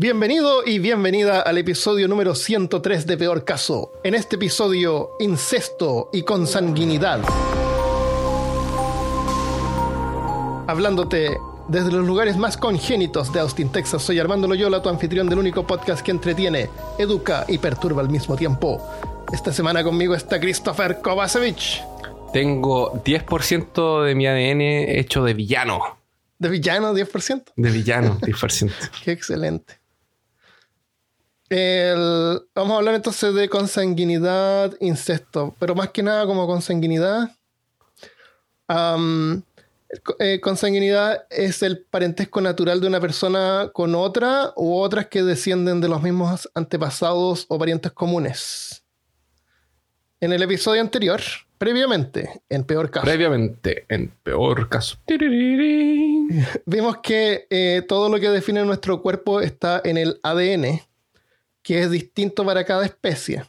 Bienvenido y bienvenida al episodio número 103 de Peor Caso. En este episodio, incesto y consanguinidad. Hablándote desde los lugares más congénitos de Austin, Texas, soy Armando Loyola, tu anfitrión del único podcast que entretiene, educa y perturba al mismo tiempo. Esta semana conmigo está Christopher Kovacevic. Tengo 10% de mi ADN hecho de villano. ¿De villano 10%? De villano 10%. Qué excelente. El- vamos a hablar entonces de consanguinidad, incesto, pero más que nada como consanguinidad. eh, consanguinidad es el parentesco natural de una persona con otra u otras que descienden de los mismos antepasados o parientes comunes. En el episodio anterior, previamente, en peor caso, Previamente, en peor caso. Vimos que eh, todo lo que define nuestro cuerpo está en el ADN, que es distinto para cada especie.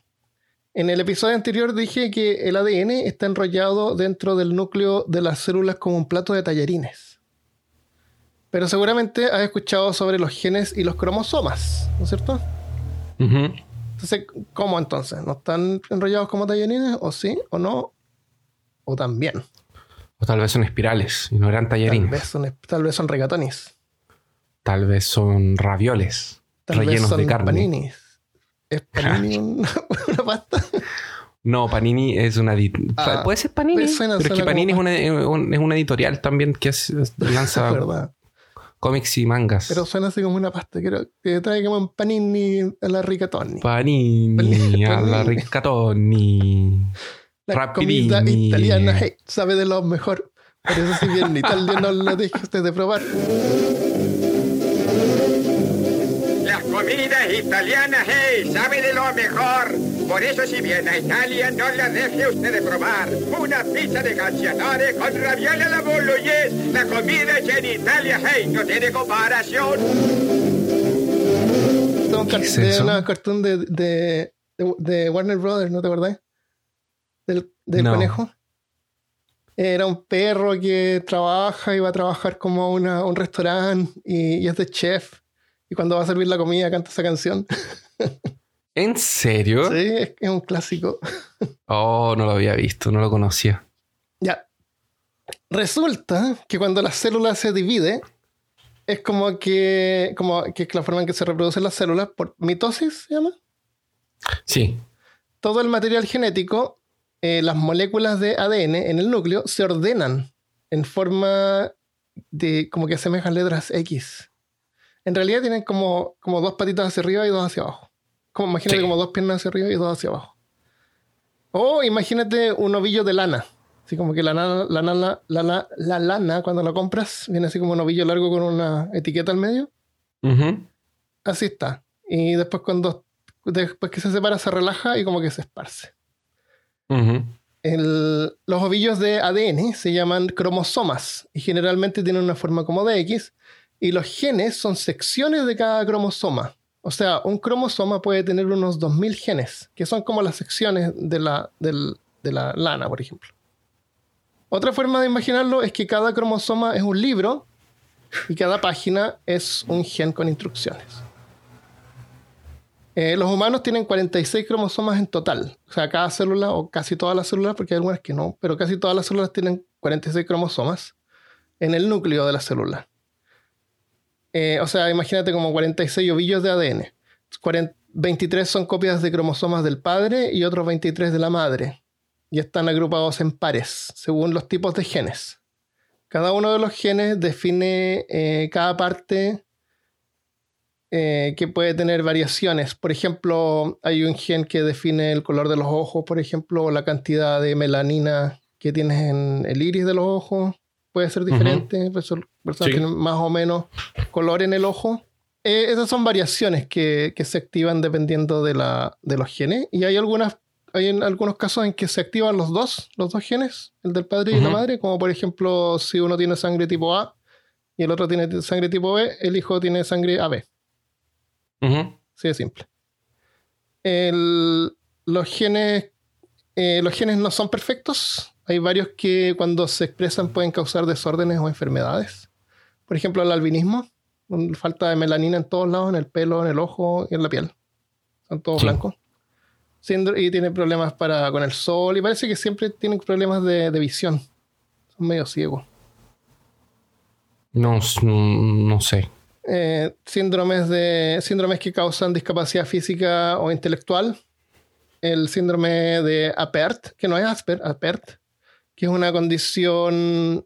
En el episodio anterior dije que el ADN está enrollado dentro del núcleo de las células como un plato de tallarines. Pero seguramente has escuchado sobre los genes y los cromosomas, ¿no es cierto? Entonces, ¿cómo entonces? ¿No están enrollados como tallarines? ¿O sí? ¿O no? ¿O también? O tal vez son espirales y no eran Tal tallarines. vez son, tal vez son regatonis. Tal vez son ravioles Tal vez rellenos son de carne. paninis. ¿Es panini un- una pasta? No, Panini es una... Ah, Puede ser Panini, pues suena- pero es que Panini es una, eh, un- es una editorial también que es- lanza cómics y mangas. Pero suena así como una pasta. Quiero que trae como un panini a la rigatoni. Panini, Panini. a la ricatoni. La comida Rapidini. italiana hey, sabe de lo mejor. Por eso si bien en Italia no lo dejaste de probar. Comida italiana, hey, sabe de lo mejor. Por eso si viene a Italia, no la deje usted de probar. Una pizza de calciatore con ravioli alla bolognese. La comida hecha en Italia, hey, no tiene comparación. Esto es una cartoon de, de, de- de Warner Brothers, ¿no te acordáis? Del, del No. conejo. Era un perro que trabaja y va a trabajar como a una- un restaurante y, y es de chef. Y cuando va a servir la comida canta esa canción. ¿En serio? Sí, es, es un clásico. Oh, no lo había visto, no lo conocía. Ya. Resulta que cuando la célula se divide, es como que, como que es la forma en que se reproducen las células, por mitosis se llama. Sí. Todo el material genético, eh, las moléculas de ADN en el núcleo, se ordenan en forma de como que asemejan letras X. En realidad tienen como, como dos patitas hacia arriba y dos hacia abajo. Como, imagínate Sí. como dos piernas hacia arriba y dos hacia abajo. O imagínate un ovillo de lana. Así como que la, lana- la, lana- la, la- la lana, cuando la compras, viene así como un ovillo largo con una etiqueta al medio. Así está. Y después cuando después que se separa se relaja y como que se esparce. El- los ovillos de ADN se llaman cromosomas y generalmente tienen una forma como de X y los genes son secciones de cada cromosoma. O sea, un cromosoma puede tener unos 2000 genes, que son como las secciones de la, de la lana, por ejemplo. Otra forma de imaginarlo es que cada cromosoma es un libro y cada página es un gen con instrucciones. Eh, los humanos tienen 46 cromosomas en total. O sea, cada célula, o casi todas las células, porque hay algunas que no, pero casi todas las células tienen 46 cromosomas en el núcleo de la célula. Eh, o sea, imagínate como 46 ovillos de ADN. 40 23 son copias de cromosomas del padre y otros 23 de la madre. Y están agrupados en pares, según los tipos de genes. Cada uno de los genes define eh, cada parte eh, que puede tener variaciones. Por ejemplo, hay un gen que define el color de los ojos, por ejemplo, la cantidad de melanina que tienes en el iris de los ojos. Puede ser diferente. Perso- Personas Sí. tienen más o menos color en el ojo. Eh, esas son variaciones que, que se activan dependiendo de, la, de los genes. Y hay algunas. Hay en algunos casos en que se activan los dos, los dos genes, el del padre y la madre, como por ejemplo si uno tiene sangre tipo A y el otro tiene sangre tipo B, el hijo tiene sangre AB. Ujú. Así de simple. El- los, genes, eh, los genes no son perfectos. Hay varios que cuando se expresan pueden causar desórdenes o enfermedades. Por ejemplo, el albinismo. falta de melanina en todos lados, en el pelo, en el ojo y en la piel. Son todos Sí. blancos. Y tiene problemas para, con el sol y parece que siempre tienen problemas de, de visión. Son medio ciegos. No, no sé. Eh, síndromes, de, síndromes que causan discapacidad física o intelectual. El síndrome de APERT, que no es Asper, APERT, que es una condición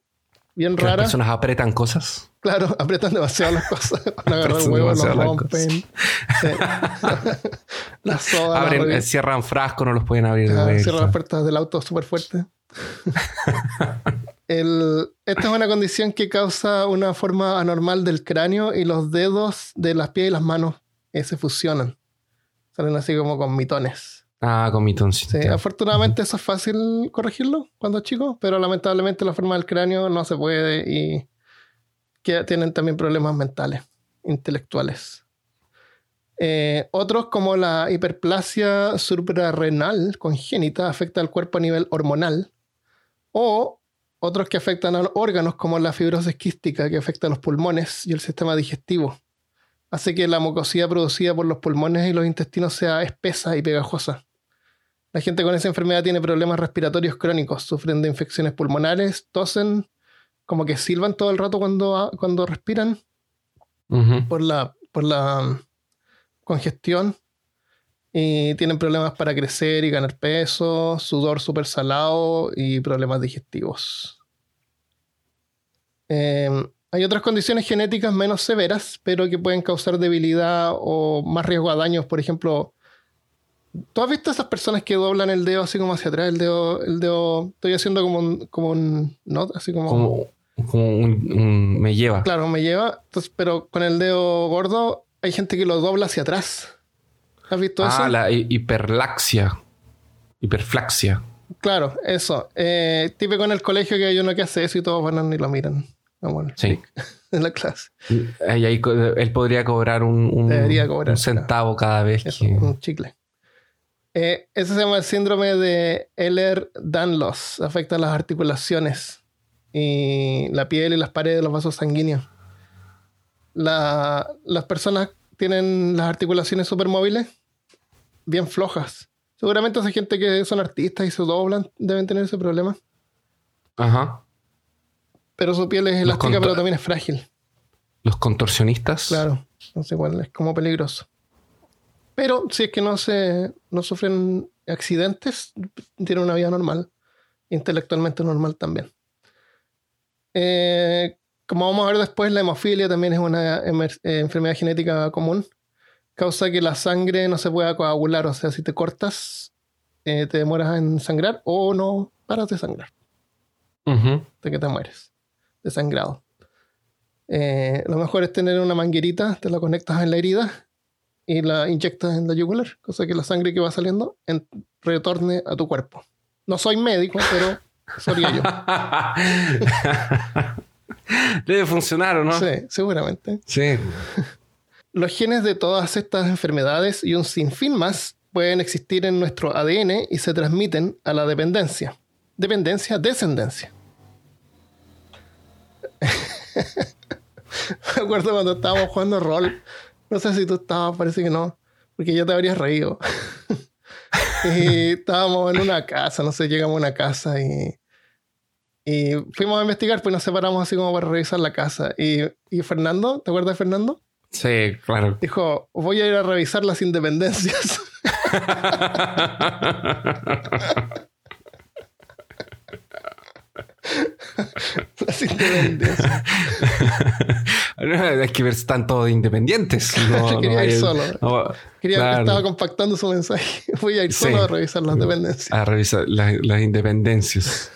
bien Que las rara. personas apretan cosas. Claro, apretan demasiado las cosas. Van a agarrar el Apretan huevo, lo demasiado las rompen. Sí. la soda, la Abren, eh, cierran frascos, no los pueden abrir Ah, vuelta. cierra las puertas del auto súper fuerte. El- esta es una condición que causa una forma anormal del cráneo y los dedos de las pies y las manos eh, se fusionan. Salen así como con mitones. Ah, con mi toncito. Sí, afortunadamente eso es fácil corregirlo cuando es chico, pero lamentablemente la forma del cráneo no se puede y que tienen también problemas mentales, intelectuales. Eh, otros como la hiperplasia suprarrenal congénita afecta al cuerpo a nivel hormonal o otros que afectan a los órganos como la fibrosis quística que afecta a los pulmones y el sistema digestivo. Hace que la mucosidad producida por los pulmones y los intestinos sea espesa y pegajosa. La gente con esa enfermedad tiene problemas respiratorios crónicos, sufren de infecciones pulmonares, tosen, como que silban todo el rato cuando, cuando respiran por la, por la um, congestión y tienen problemas para crecer y ganar peso, sudor súper salado y problemas digestivos. Eh, hay otras condiciones genéticas menos severas, pero que pueden causar debilidad o más riesgo a daños. Por ejemplo, ¿tú has visto esas personas que doblan el dedo así como hacia atrás? El dedo, el dedo, estoy haciendo como un, como un así como, Como, como un, un- me lleva. Claro, me lleva, entonces, pero con el dedo gordo hay gente que lo dobla hacia atrás. ¿Has visto eso? Ah, la hi- hiperlaxia. Hiperflaxia. Claro, eso. Eh, típico en el colegio que hay uno que hace eso y todos van y lo miran. Vamos, Sí. en la clase. Ahí- ahí él podría cobrar un, un- cobrar, un centavo cada vez Eso, que. un chicle. Eh, ese se llama el síndrome de Ehlers-Danlos. Afecta las articulaciones y la piel y las paredes de los vasos sanguíneos. La- las personas tienen las articulaciones supermóviles bien flojas. Seguramente esa gente que son artistas y se doblan deben tener ese problema. Ajá. Pero su piel es elástica, pero también es frágil. Los contorsionistas. Claro, entonces igual es como peligroso. Pero si es que no se no sufren accidentes, tienen una vida normal, intelectualmente normal también. Eh, como vamos a ver después, la hemofilia también es una eh, enfermedad genética común. Causa que la sangre no se pueda coagular, o sea, si te cortas, eh, te demoras en sangrar o no paras de sangrar de que te mueres, desangrado. Eh, lo mejor es tener una manguerita, te la conectas en la herida y la inyectas en la yugular, cosa que la sangre que va saliendo en- retorne a tu cuerpo. No soy médico, pero sería yo. Debe funcionar, ¿o no? Sí, seguramente. Sí. Los genes de todas estas enfermedades y un sinfín más pueden existir en nuestro ADN y se transmiten a la dependencia. Dependencia, descendencia. Me acuerdo cuando estábamos jugando rol. No sé si tú estabas, parece que no, porque ya te habrías reído. y estábamos en una casa, no sé, llegamos a una casa y, y fuimos a investigar, pues nos separamos así como para revisar la casa. Y, y Fernando, ¿te acuerdas de Fernando? Sí, claro. Dijo, voy a ir a revisar las independencias. las independencias. es que ver están todos independientes. No, Yo quería no ir solo. no, Quería, claro. Estaba compactando su mensaje. Voy a ir Sí. solo a revisar las dependencias. A revisar las, las independencias.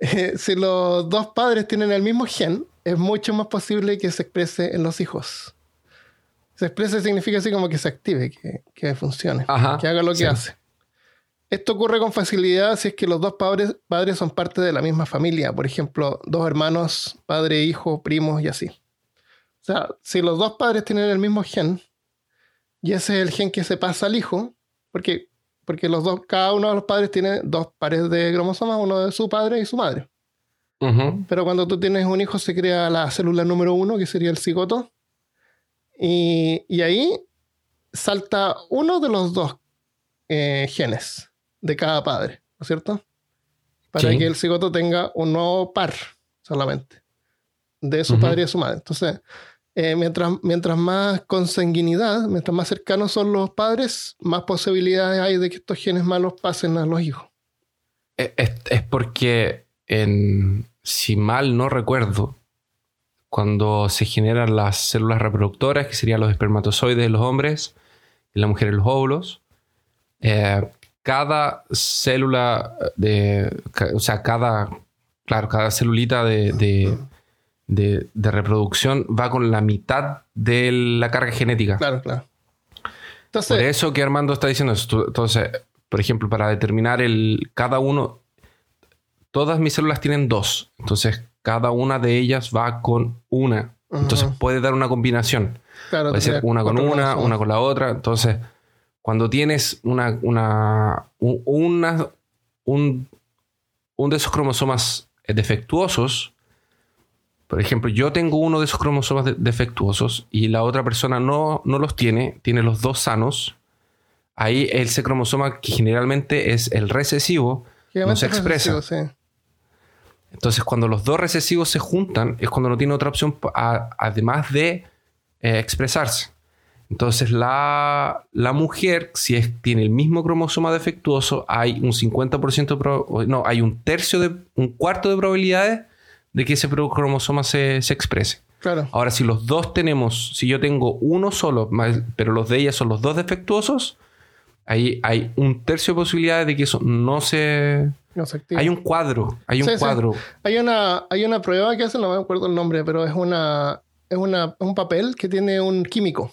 Eh, si los dos padres tienen el mismo gen, es mucho más posible que se exprese en los hijos. Se exprese significa así como que se active, que, que funcione, Ajá, que haga lo que sí. hace. Esto ocurre con facilidad si es que los dos padres, padres son parte de la misma familia. Por ejemplo, dos hermanos, padre, hijo, primos y así. O sea, si los dos padres tienen el mismo gen, y ese es el gen que se pasa al hijo, porque, porque los dos, cada uno de los padres tiene dos pares de cromosomas, uno de su padre y su madre. Pero cuando tú tienes un hijo se crea la célula número uno, que sería el cigoto, Y, y ahí salta uno de los dos eh, genes de cada padre, ¿no es cierto? Para Sí. que el cigoto tenga un nuevo par solamente de su padre y de su madre. Entonces, eh, mientras, mientras más consanguinidad, mientras más cercanos son los padres, más posibilidades hay de que estos genes malos pasen a los hijos. Es, es- porque, en, si mal no recuerdo, cuando se generan las células reproductoras, que serían los espermatozoides de los hombres y la mujer los óvulos, eh, cada célula de, ca- o sea, cada, claro, cada celulita de, de- de- de reproducción va con la mitad de la carga genética. Claro, claro. Por eso que Armando está diciendo eso. Entonces, por ejemplo, para determinar el cada uno, todas mis células tienen dos. Entonces, cada una de ellas va con una. Entonces, puede dar una combinación. claro, Puede ser una con una, una con la otra. Entonces, cuando tienes una, una, un- una- un, un de esos cromosomas defectuosos, por ejemplo, yo tengo uno de esos cromosomas de- defectuosos y la otra persona no, no los tiene, tiene los dos sanos, ahí ese cromosoma que generalmente es el recesivo, no se es expresa. recesivo, sí. Entonces, cuando los dos recesivos se juntan, es cuando no tiene otra opción a- además de eh, expresarse. Entonces, la, la mujer, si es, tiene el mismo cromosoma defectuoso, hay un 50%, de prob- o no, hay un tercio de, un cuarto de probabilidades de que ese pro- cromosoma se, se exprese. Claro. Ahora, si los dos tenemos, si yo tengo uno solo, más- pero los de ella son los dos defectuosos, ahí hay un tercio de posibilidades de que eso no se... No se activa. Hay un cuadro, hay un Sí, sí. cuadro. Hay una, hay una prueba que hacen, no me acuerdo el nombre, pero es una es una, un papel que tiene un químico.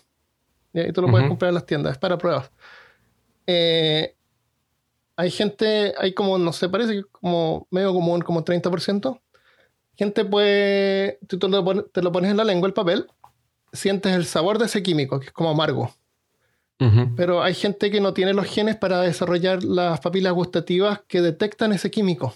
¿Ya? Y tú lo puedes comprar en las tiendas, es para pruebas. Eh, hay gente, hay como, no sé, parece que como medio común, como 30%. Gente puede, tú te lo, pones, te lo pones en la lengua el papel, sientes el sabor de ese químico, que es como amargo. Ujú. Pero hay gente que no tiene los genes para desarrollar las papilas gustativas que detectan ese químico.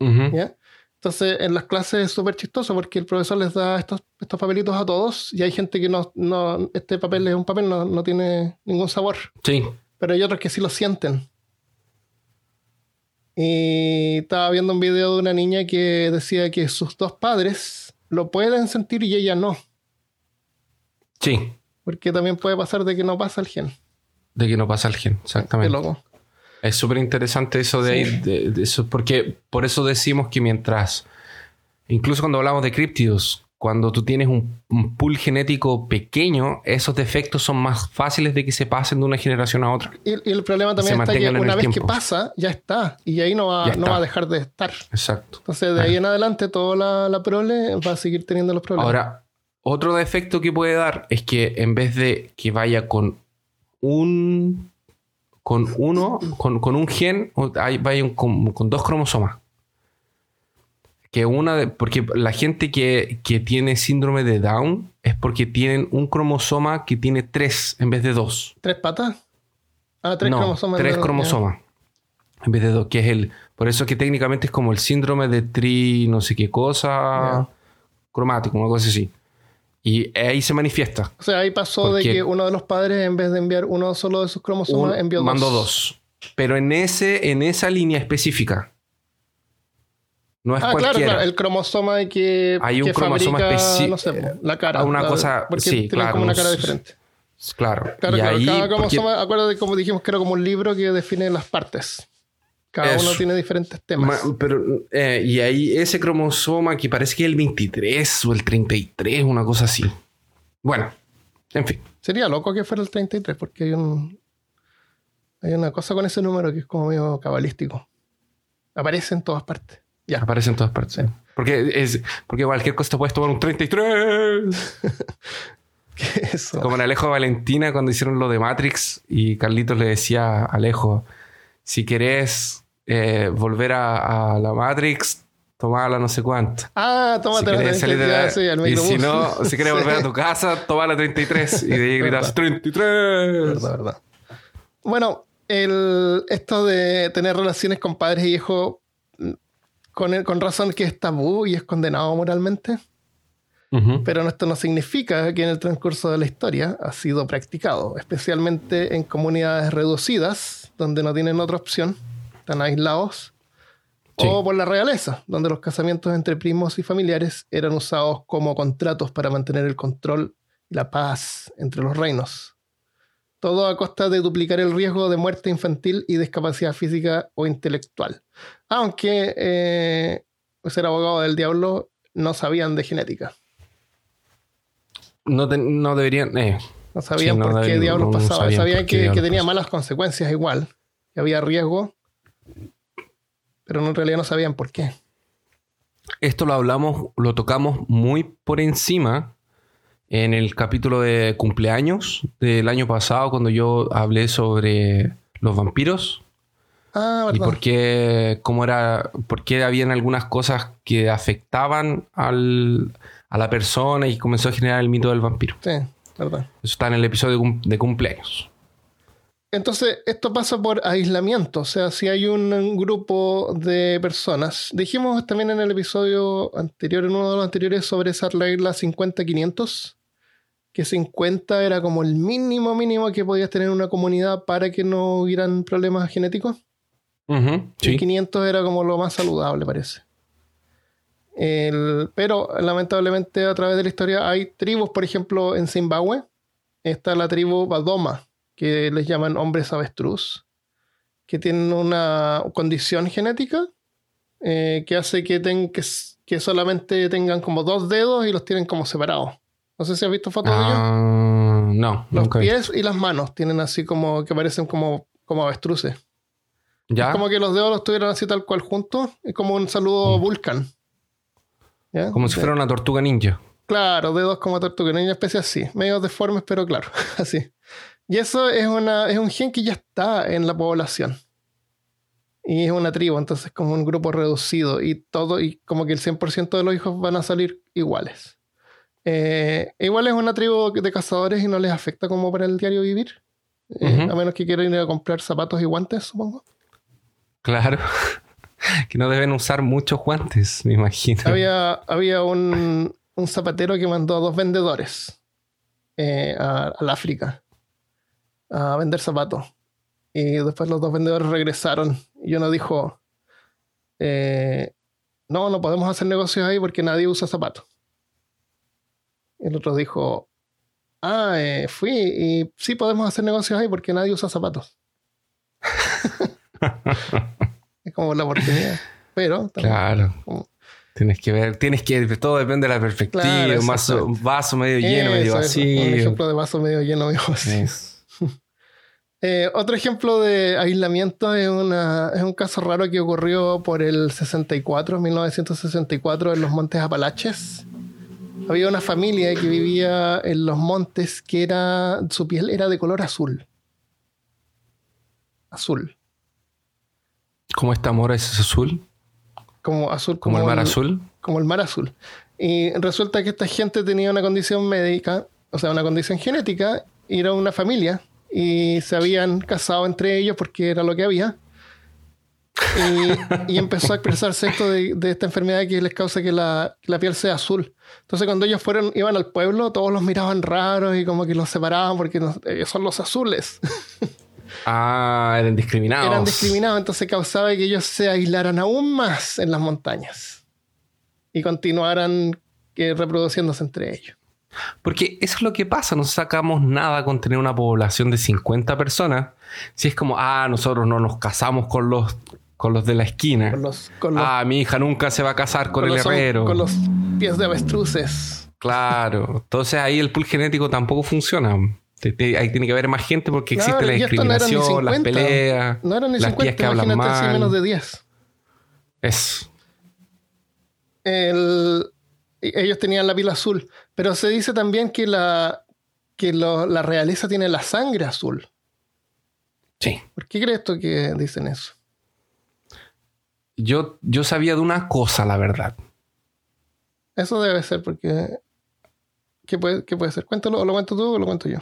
Ujú. ¿ya? Entonces, en las clases es súper chistoso porque el profesor les da estos, estos papelitos a todos y hay gente que no, no este papel es un papel, no, no tiene ningún sabor, Sí. pero hay otros que sí lo sienten. Y estaba viendo un video de una niña que decía que sus dos padres lo pueden sentir y ella no, Sí. porque también puede pasar de que no pasa el gen. De que no pasa el gen, Qué exactamente. loco. Es súper interesante eso de, Sí. ahí, de- de eso, porque por eso decimos que mientras, incluso cuando hablamos de críptidos, cuando tú tienes un, un pool genético pequeño, esos defectos son más fáciles de que se pasen de una generación a otra. Y, y el problema también Se está que una vez que pasa, ya está. Y ahí no va, no va a dejar de estar. Exacto. Entonces, de ahí en adelante, toda la, la prole va a seguir teniendo los problemas. Ahora, otro defecto que puede dar es que en vez de que vaya con un con uno, con, con un gen, un- con, con dos cromosomas. Que una de- porque la gente que, que tiene síndrome de Down es porque tienen un cromosoma que tiene tres en vez de dos. ¿Tres patas? Ah, tres no, cromosomas. Tres cromosomas. En vez de dos, que es el. Por eso que técnicamente es como el síndrome de tri, no sé qué cosa, cromático, una cosa así. Y ahí se manifiesta. O sea, ahí pasó de Porque- que uno de los padres, en vez de enviar uno solo de sus cromosomas, Un- envió dos. mandó dos. Pero en, ese, en esa línea específica. No es Ah, claro, cualquiera. claro. El cromosoma de que, Hay un que cromosoma especi- no sé, la cara. Una la- cosa- Porque sí, claro, como una un- cara diferente. Claro. Claro, y claro. ahí, Cada porque- cromosoma, acuérdate como dijimos que era como un libro que define las partes. Cada Eso. uno tiene diferentes temas. Ma- pero, eh, y ahí ese cromosoma que parece que es el 23 o el 33, una cosa así. Bueno, en fin. Sería loco que fuera el 33, porque hay un. Hay una cosa con ese número que es como medio cabalístico. Aparece en todas partes. Ya. Aparece en todas partes. Porque, es, porque cualquier cosa puedes tomar un 33. ¿Qué es eso? Como en Alejo Valentina cuando hicieron lo de Matrix y Carlitos le decía a Alejo, si querés eh, volver a, a la Matrix, tomala no sé cuánto. Ah, Si tómate la querés salir de la- 33, sí, al y si no, si querés volver a tu casa, toma la 33. Y de ahí gritas, 33. Verdad, verdad. Bueno, el, esto de tener relaciones con padres y hijos, con, con razón que es tabú y es condenado moralmente. Ujú. Pero esto no significa que en el transcurso de la historia ha sido practicado, especialmente en comunidades reducidas, donde no tienen otra opción, están aislados, Sí. o por la realeza, donde los casamientos entre primos y familiares eran usados como contratos para mantener el control y la paz entre los reinos. Todo a costa de duplicar el riesgo de muerte infantil y discapacidad física o intelectual. Aunque eh, ser abogado del diablo no sabían de genética. No, te- no deberían. eh, No sabían Sí, no, por qué diablos no pasaba. sabían que, tenía malas consecuencias igual. Que había riesgo. Pero en realidad no sabían por qué. Esto lo hablamos, lo tocamos muy por encima en el capítulo de cumpleaños del año pasado, cuando yo hablé sobre los vampiros Ah, y por qué, cómo era, por qué habían algunas cosas que afectaban al- a la persona y comenzó a generar el mito del vampiro. Sí, verdad. Eso está en el episodio de, cum- de cumpleaños. Entonces, esto pasa por aislamiento. O sea, si hay un, grupo de personas. Dijimos también en el episodio anterior, en uno de los anteriores, sobre esa regla 50-500. Que 50 era como el mínimo mínimo que podías tener en una comunidad para que no hubieran problemas genéticos. Ujú, Y sí. 500 era como lo más saludable, parece. El- pero lamentablemente a través de la historia hay tribus, por ejemplo, en Zimbabue está la tribu Badoma, que les llaman hombres avestruz, que tienen una condición genética eh, que hace que, ten- que, solamente tengan como dos dedos y los tienen como separados. No sé si has visto fotos de ellos. Ah, no, Los nunca vi. pies y las manos tienen así como que parecen como, como avestruces. ¿Ya? Es como que los dedos los tuvieran así tal cual juntos. Es como un saludo Vulcan. ¿Ya? Como si fuera una tortuga ninja. Claro, dedos como tortuga, una especie así. Medio deformes, pero claro, así. Y eso es, una, es un gen que ya está en la población. Y es una tribu, entonces como un grupo reducido. Y todo, y como que el 100% de los hijos van a salir iguales. Eh, igual es una tribu de cazadores y no les afecta como para el diario vivir. Eh. A menos que quieran ir a comprar zapatos y guantes, supongo. Claro. que no deben usar muchos guantes, me imagino. había, había un, un zapatero que mandó a dos vendedores eh, al África a vender zapatos. Y después los dos vendedores regresaron y uno dijo, eh, no, no podemos hacer negocios ahí porque nadie usa zapatos. Y el otro dijo, ah, eh, fui y sí podemos hacer negocios ahí porque nadie usa zapatos. es como la oportunidad. Pero también- Claro. como- Tienes que ver, tienes que, todo depende de la perspectiva, Claro, un vaso, medio lleno, medio Eso vacío. Un ejemplo de vaso medio lleno, medio vacío. Es- Eh, otro ejemplo de aislamiento es, una, es un caso raro que ocurrió por el 64, 1964, en los Montes Apalaches. Había una familia que vivía en los montes que era, su piel era de color azul. Azul. ¿Cómo este amor es azul? Como azul. ¿Como el mar azul? como el mar azul. Y resulta que esta gente tenía una condición médica, o sea, una condición genética, y era una familia, y se habían casado entre ellos porque era lo que había. Y, y empezó a expresarse esto de, de esta enfermedad que les causa que la, la piel sea azul. Entonces, cuando ellos fueron, iban al pueblo, todos los miraban raros y como que los separaban porque no- ellos son los azules. Ah, eran discriminados. Eran discriminados, entonces causaba que ellos se aislaran aún más en las montañas y continuaran que reproduciéndose entre ellos. Porque eso es lo que pasa, no sacamos nada con tener una población de 50 personas. Si es como, ah, nosotros no nos casamos con los, con los de la esquina. Con los, con los, ah, mi hija nunca se va a casar con, el los- herrero. con los pies de avestruces. Claro. Entonces ahí el pool genético tampoco funciona. Ahí tiene que haber más gente porque Claro, existe la no discriminación, las 50. peleas, No eran ni las 50, tías que hablan mal. menos de 10. Es. El- ellos tenían la piel azul, pero se dice también que la, que lo- la realeza tiene la sangre azul. Sí. ¿Por qué crees tú que dicen eso? Yo, yo sabía de una cosa, la verdad. Eso debe ser porque... ¿Qué puede, qué puede ser? Cuéntalo, o lo cuento tú o lo cuento yo.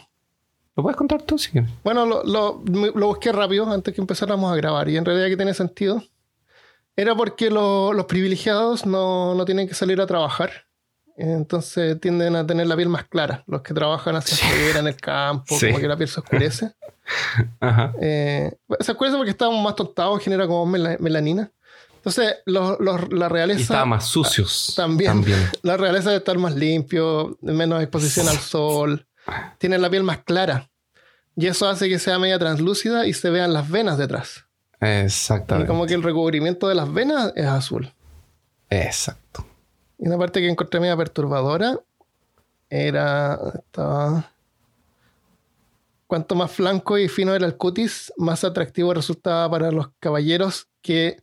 ¿Lo puedes contar tú si quieres? Bueno, lo, lo- lo busqué rápido antes que empezáramos a grabar y en realidad que tiene sentido. Era porque lo- los privilegiados no, no tienen que salir a trabajar Entonces tienden a tener la piel más clara. Los que trabajan hacia afuera en el campo, Sí. como que la piel se oscurece. Ajá. Eh, se oscurece porque estamos más tontados, genera como mela- melanina. Entonces, los- los- la Y realeza. estaban más sucios. También. La realeza de estar más limpio, menos exposición al sol. Tienen la piel más clara. Y eso hace que sea media translúcida y se vean las venas detrás. Y Exactamente. como que el recubrimiento de las venas es azul. Exacto. Y una parte que encontré media perturbadora era. Estaba. Cuanto más flanco y fino era el cutis, más atractivo resultaba para los caballeros que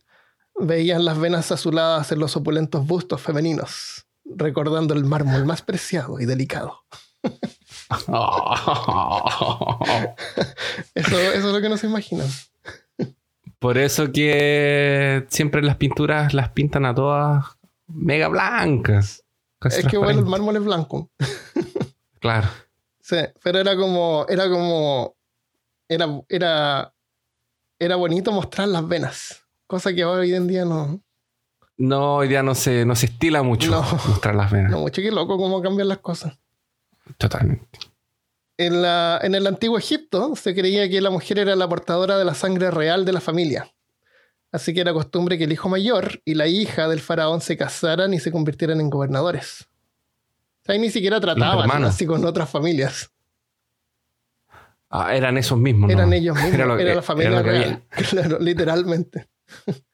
veían las venas azuladas en los opulentos bustos femeninos, recordando el mármol más preciado y delicado. Eso, eso es lo que no se imaginan. Por eso que siempre las pinturas las pintan a todas mega blancas. Es que bueno, el mármol es blanco. Claro. Sí, pero era como, era como, era, era, era bonito mostrar las venas, cosa que hoy en día no, No, hoy día no se, no se estila mucho No. mostrar las venas. no mucho que loco cómo cambian las cosas. Totalmente. En, la, en el antiguo Egipto se creía que la mujer era la portadora de la sangre real de la familia. Así que era costumbre que el hijo mayor y la hija del faraón se casaran y se convirtieran en gobernadores. O sea, ahí ni siquiera trataban así con otras familias. Ah, eran esos mismos. Eran ¿no? ellos mismos, era, lo la familia era real. Claro, literalmente.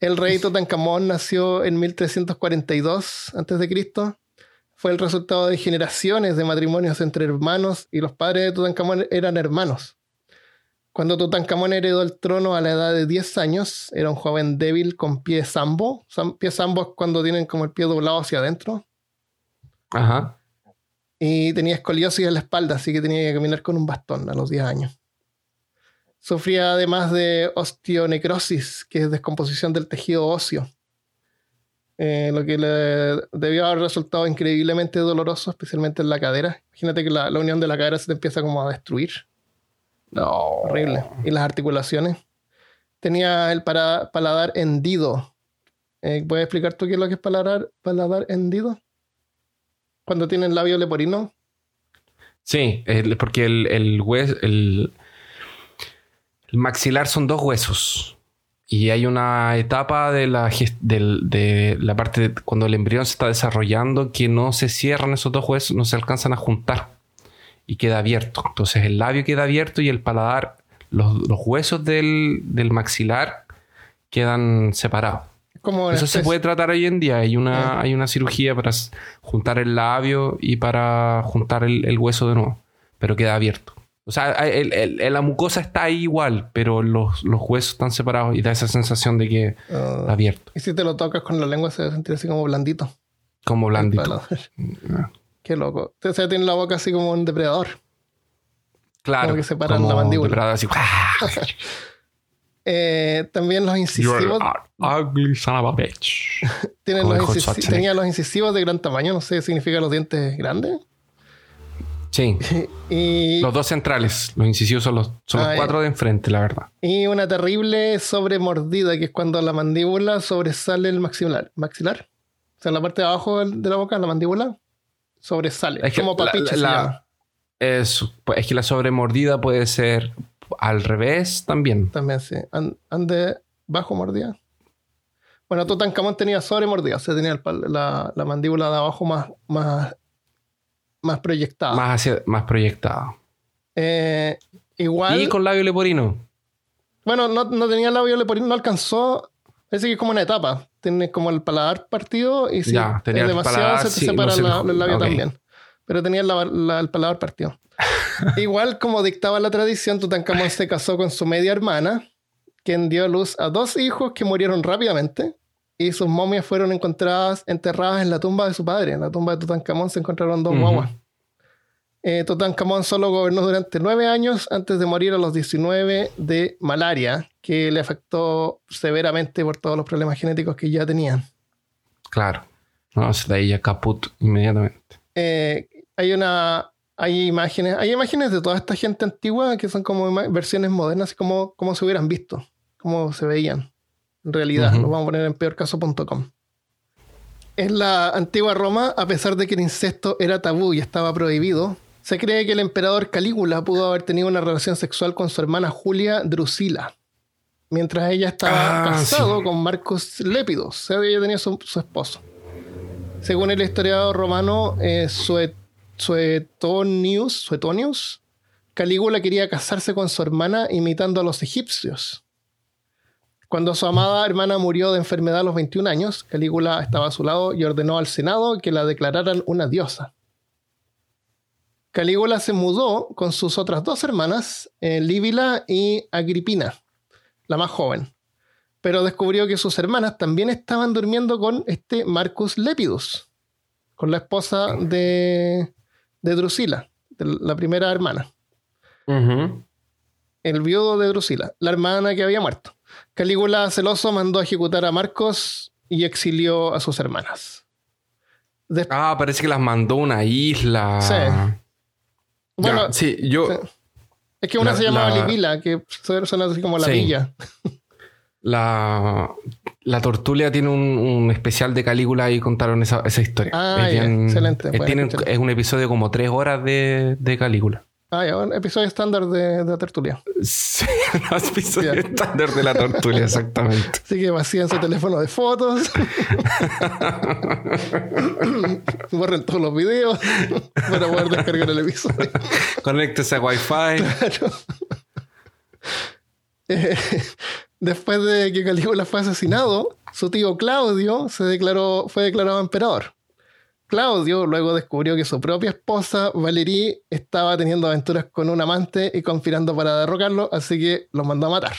El rey Tutankamón nació en 1342 a.C. Fue el resultado de generaciones de matrimonios entre hermanos y los padres de Tutankamón eran hermanos. Cuando Tutankamón heredó el trono a la edad de 10 años, era un joven débil con pie sambo. Sam- Pie sambo es cuando tienen como el pie doblado hacia adentro. Ajá. y tenía escoliosis en la espalda, así que tenía que caminar con un bastón a los 10 años. Sufría además de osteonecrosis, que es descomposición del tejido óseo, eh, lo que le debió haber resultado increíblemente doloroso, especialmente en la cadera. Imagínate que la, la unión de la cadera se te empieza como a destruir, No. horrible. Y las articulaciones. Tenía el para- paladar hendido. Eh, ¿Puedes explicar tú qué es lo que es paladar, paladar hendido? Cuando tiene el labio leporino. Sí, porque el, el, hues- el, el maxilar son dos huesos. Y hay una etapa de la, del- de la parte de cuando el embrión se está desarrollando que no se cierran esos dos huesos, no se alcanzan a juntar y queda abierto. Entonces el labio queda abierto y el paladar, los, los huesos del, del maxilar quedan separados. Como Eso se puede tratar hoy en día. Hay una, Ah. hay una cirugía para juntar el labio y para juntar el, el hueso de nuevo, pero queda abierto. O sea, el- el- la mucosa está ahí igual, pero los, los huesos están separados y da esa sensación de que Ah, está abierto, y si te lo tocas con la lengua se va a sentir así como blandito. como blandito. Ah, Qué loco. O sea, tiene la boca así como un depredador. Claro. Como que separan como la mandíbula. depredador así. Eh, también los incisivos. ugly son of a bitch. tienen los tenía los incisivos de gran tamaño. No sé, significa los dientes grandes. Sí. Y, Los dos centrales, los incisivos son los, son Ah, los ya. cuatro de enfrente, la verdad. y una terrible sobremordida, que es cuando la mandíbula sobresale el maxilar. ¿Maxilar? O sea, en la parte de abajo de la boca, la mandíbula sobresale. Es que como la- se la-. Es, pues, es que la sobremordida puede ser al revés también. También sí. An- Ande bajo mordida. Bueno, Tutankamón tenía sobre mordida, o sea, tenía el la, la mandíbula de abajo más, más, más proyectada. Más, hacia, más proyectado. Eh, igual, Y con labio leporino. bueno, no, no tenía labio leporino, no alcanzó. Parece que es como una etapa. Tiene como el paladar partido y si Ya, tenía es demasiado paladar, se te sí, separa la- el labio también. Pero tenía la- la- el paladar partido. Igual como dictaba la tradición, Tutankamón se casó con su media hermana, quien dio a luz a dos hijos que murieron rápidamente y sus momias fueron encontradas enterradas en la tumba de su padre. En la tumba de Tutankamón se encontraron dos guaguas. Eh, Tutankamón solo gobernó durante nueve años antes de morir a los 19 de malaria, que le afectó severamente por todos los problemas genéticos que ya tenía. Claro. No, se ahí ya caput inmediatamente. Eh, hay una hay imágenes hay imágenes de toda esta gente antigua que son como versiones modernas como, como se hubieran visto como se veían en realidad Ujú. lo vamos a poner en peorcaso.com En la antigua Roma, a pesar de que el incesto era tabú y estaba prohibido, se cree que el emperador Calígula pudo haber tenido una relación sexual con su hermana Julia Drusila, mientras ella estaba Ah, casado con Marcos Lépido, o sea, ella tenía su, su esposo. Según el historiador romano eh, Suet- Suetonius, Suetonius, Calígula quería casarse con su hermana imitando a los egipcios. Cuando su amada hermana murió de enfermedad a los 21 años, Calígula estaba a su lado y ordenó al Senado que la declararan una diosa. Calígula se mudó con sus otras dos hermanas, eh, Líbila y Agripina, la más joven, pero descubrió que sus hermanas también estaban durmiendo con este Marcus Lepidus, con la esposa de, de Drusila, de la primera hermana el viudo de Drusila, la hermana que había muerto. Calígula celoso mandó a ejecutar a Marcos y exilió a sus hermanas. Ah, parece que las mandó a una isla. Sí. Ya, Bueno, sí, yo. es que una la- se llamaba la- Libila, que suena así como la Sí. villa. La, la Tortulia tiene un, un especial de Calígula y contaron esa, esa historia. Ah, excelente, es, escucharlo. es un episodio como tres horas de, de Calígula. Ah, ya, un episodio estándar de, de la tertulia. Sí, un episodio estándar de la Tortulia, exactamente. Así que vacían su teléfono de fotos. Borren todos los videos para poder descargar el episodio. Conéctese a Wi-Fi. Eh, después de que Calígula fue asesinado, su tío Claudio se declaró, fue declarado emperador. Claudio luego descubrió que su propia esposa, Valerie, estaba teniendo aventuras con un amante y conspirando para derrocarlo, así que los mandó a matar.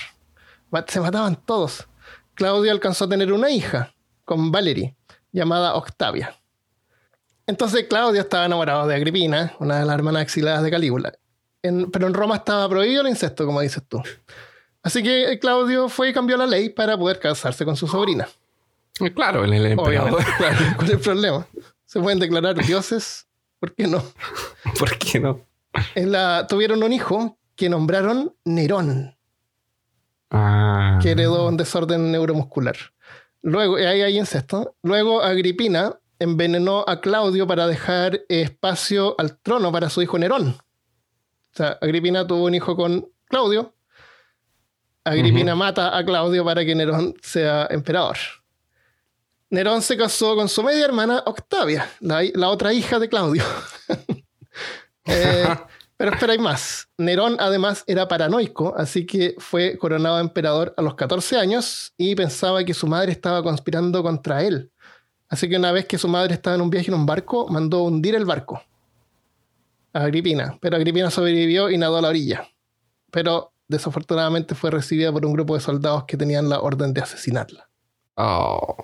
Ma- Se mataban todos. Claudio alcanzó a tener una hija con Valerie, llamada Octavia. Entonces Claudio estaba enamorado de Agripina, una de las hermanas exiliadas de Calígula. En- pero en Roma estaba prohibido el incesto, como dices tú. Así que Claudio fue y cambió la ley para poder casarse con su sobrina. Claro, el, el emperador. Obviamente, claro. ¿Cuál es el problema? Se pueden declarar dioses, ¿por qué no? ¿Por qué no? En la, tuvieron un hijo que nombraron Nerón, Ah. que heredó un desorden neuromuscular. Luego, y ahí hay incesto. Luego Agripina envenenó a Claudio para dejar espacio al trono para su hijo Nerón. O sea, Agripina tuvo un hijo con Claudio. Agripina mata a Claudio para que Nerón sea emperador. Nerón se casó con su media hermana Octavia, la, otra hija de Claudio. Eh, pero espera, hay más. Nerón además era paranoico, así que fue coronado emperador a los 14 años y pensaba que su madre estaba conspirando contra él. Así que una vez que su madre estaba en un viaje en un barco, mandó hundir el barco. A Agripina. Pero Agripina sobrevivió y nadó a la orilla. Pero desafortunadamente fue recibida por un grupo de soldados que tenían la orden de asesinarla. Oh.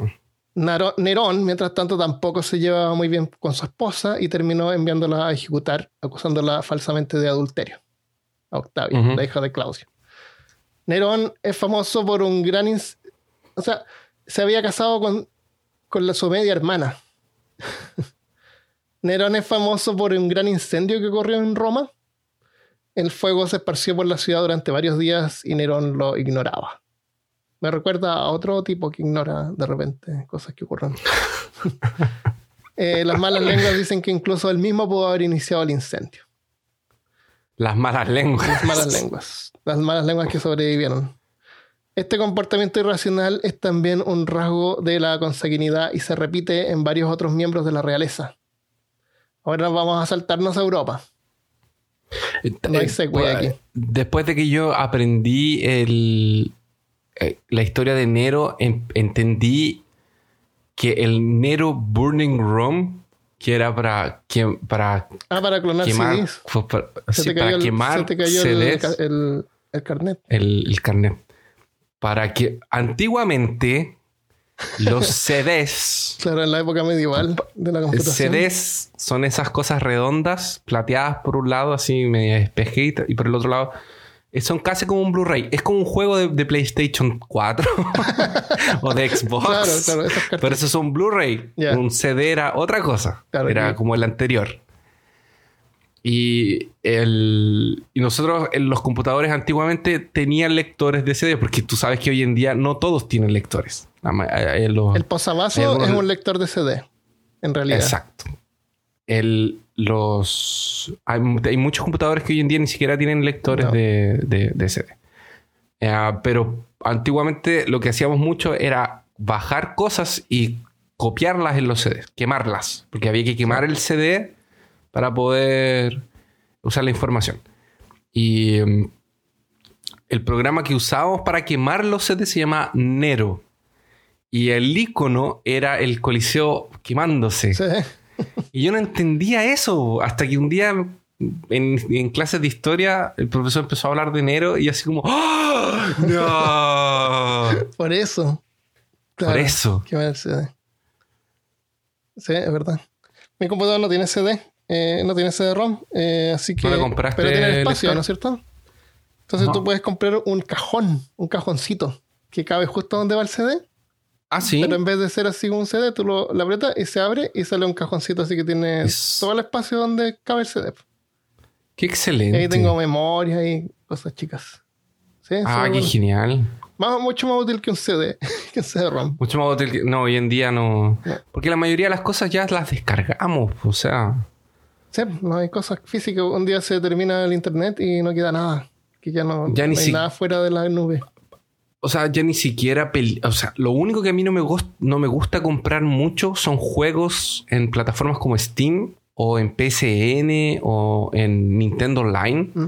Nerón, mientras tanto, tampoco se llevaba muy bien con su esposa y terminó enviándola a ejecutar, acusándola falsamente de adulterio. A Octavia, la hija de Claudio. Nerón es famoso por un gran... O sea, se había casado con, con la, su media hermana. Nerón es famoso por un gran incendio que ocurrió en Roma. El fuego se esparció por la ciudad durante varios días y Nerón lo ignoraba. Me recuerda a otro tipo que ignora de repente cosas que ocurren. Eh, las malas lenguas dicen que incluso él mismo pudo haber iniciado el incendio. Las malas lenguas. Las malas lenguas. Las malas lenguas que sobrevivieron. Este comportamiento irracional es también un rasgo de la consanguinidad y se repite en varios otros miembros de la realeza. Ahora vamos a saltarnos a Europa. No hay pues, aquí. Después de que yo aprendí el, eh, la historia de Nero, en- entendí que el Nero Burning Room, que era para, que- para Ah, para clonar quemar, CDs. fue para, Se sí, te para cayó, el, quemar se te cayó el, CDs, el- el carnet. el, carnet. Para que antiguamente los CDs Claro, en la época medieval de la computación. CDs son esas cosas redondas, plateadas por un lado, así media espejita, y por el otro lado son casi como un Blu-ray. Es como un juego de, de PlayStation 4 o de Xbox. Claro, claro, esas cartas. Pero eso es un Blu-ray. Un CD era otra cosa. Claro, era como el anterior. Y, el, y nosotros en los computadores antiguamente tenían lectores de CD, porque tú sabes que hoy en día no todos tienen lectores. Eh, eh, los- El posavasos algunos- es un lector de CD, en realidad. Exacto. El, los, hay, hay muchos computadores que hoy en día ni siquiera tienen lectores No. de, de, de CD. Eh, pero antiguamente lo que hacíamos mucho era bajar cosas y copiarlas en los CDs, quemarlas, porque había que quemar el CD para poder usar la información. Y mm, el programa que usábamos para quemar los CDs se llama Nero. Y el icono era el coliseo quemándose. Sí. Y yo no entendía eso hasta que un día en, en clases de historia el profesor empezó a hablar de Nero y así como ¡Ah! ¡No! Por eso. Por eso. que va el CD. Sí, es verdad. Mi computador no tiene CD, eh, no tiene CD-ROM, eh, así que. compraste pero tiene espacio? ¿no es cierto? Entonces No. tú puedes comprar un cajón, un cajoncito, que cabe justo donde va el CD, Ah, sí. pero en vez de ser así un CD, tú lo, lo aprietas y se abre y sale un cajoncito así que tiene Es- todo el espacio donde cabe el CD. Qué Y excelente. ahí tengo memoria y cosas chicas. Sí, ah, qué bueno. genial. Más- mucho más útil que un CD, que un CD-ROM. Mucho más útil que. No, hoy en día no. No. Porque la mayoría de las cosas ya las descargamos. O sea. Sí, no hay cosas físicas. Un día se termina el internet y no queda nada. Que ya no, Ya ni hay si- nada fuera de la nube. O sea, ya ni siquiera. O sea, lo único que a mí no me, no me gusta comprar mucho son juegos en plataformas como Steam o en PSN o en Nintendo Online. Mm.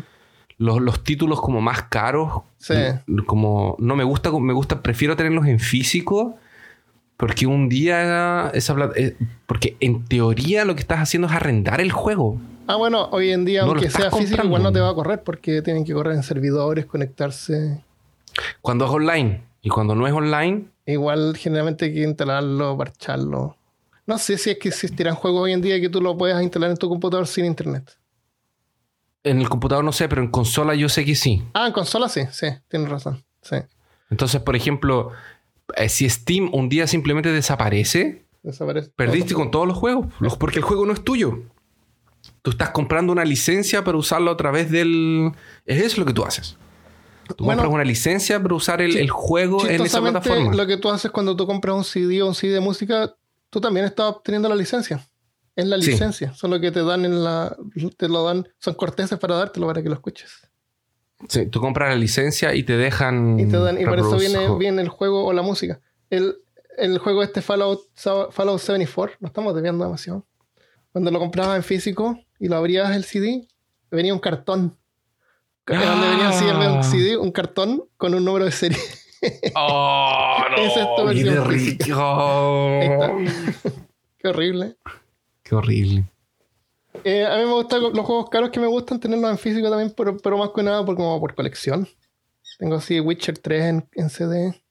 Los, los títulos como más caros. Sí. Como no me gusta, me gusta, prefiero tenerlos en físico. Porque un día esa pla- eh, porque en teoría lo que estás haciendo es arrendar el juego. Ah, bueno, hoy en día, No aunque sea físico, comprando. igual no te va a correr porque tienen que correr en servidores, conectarse. Cuando es online y cuando no es online, Igual generalmente hay que instalarlo, parcharlo. No sé si es que existirán juegos hoy en día que tú lo puedas instalar en tu computador sin internet. en el computador no sé, pero en consola yo sé que sí. Ah, en consola sí, sí, tienes razón. Sí, Entonces, por ejemplo, eh, si Steam un día simplemente desaparece, desaparece. perdiste con todos los juegos, porque el juego no es tuyo. Tú estás comprando una licencia para usarla a través del... Es eso lo que tú haces. Tú Bueno, compras una licencia para usar el, juego en esa plataforma. Lo que tú haces cuando tú compras un CD o un CD de música, tú también estás obteniendo la licencia. Es la Sí. licencia. Solo que te dan en la. Te lo dan. Son corteses para dártelo para que lo escuches. Sí, tú compras la licencia y te dejan... Y te dan. Y por eso viene el juego o la música. El, el juego este Fallout, Fallout 74, lo estamos debiendo demasiado. Cuando lo comprabas en físico y lo abrías el CD, venía un cartón. Donde venía así en vez de un Ah. CD, un cartón con un número de serie. ¡Oh, no! Esa es tu ¡Qué versión rico! Ahí está. Qué horrible. ¡Qué horrible! Eh, a mí me gustan los juegos caros que me gustan tenerlos en físico también, pero, pero más que nada por, como por colección. Tengo así Witcher 3 en, en CD,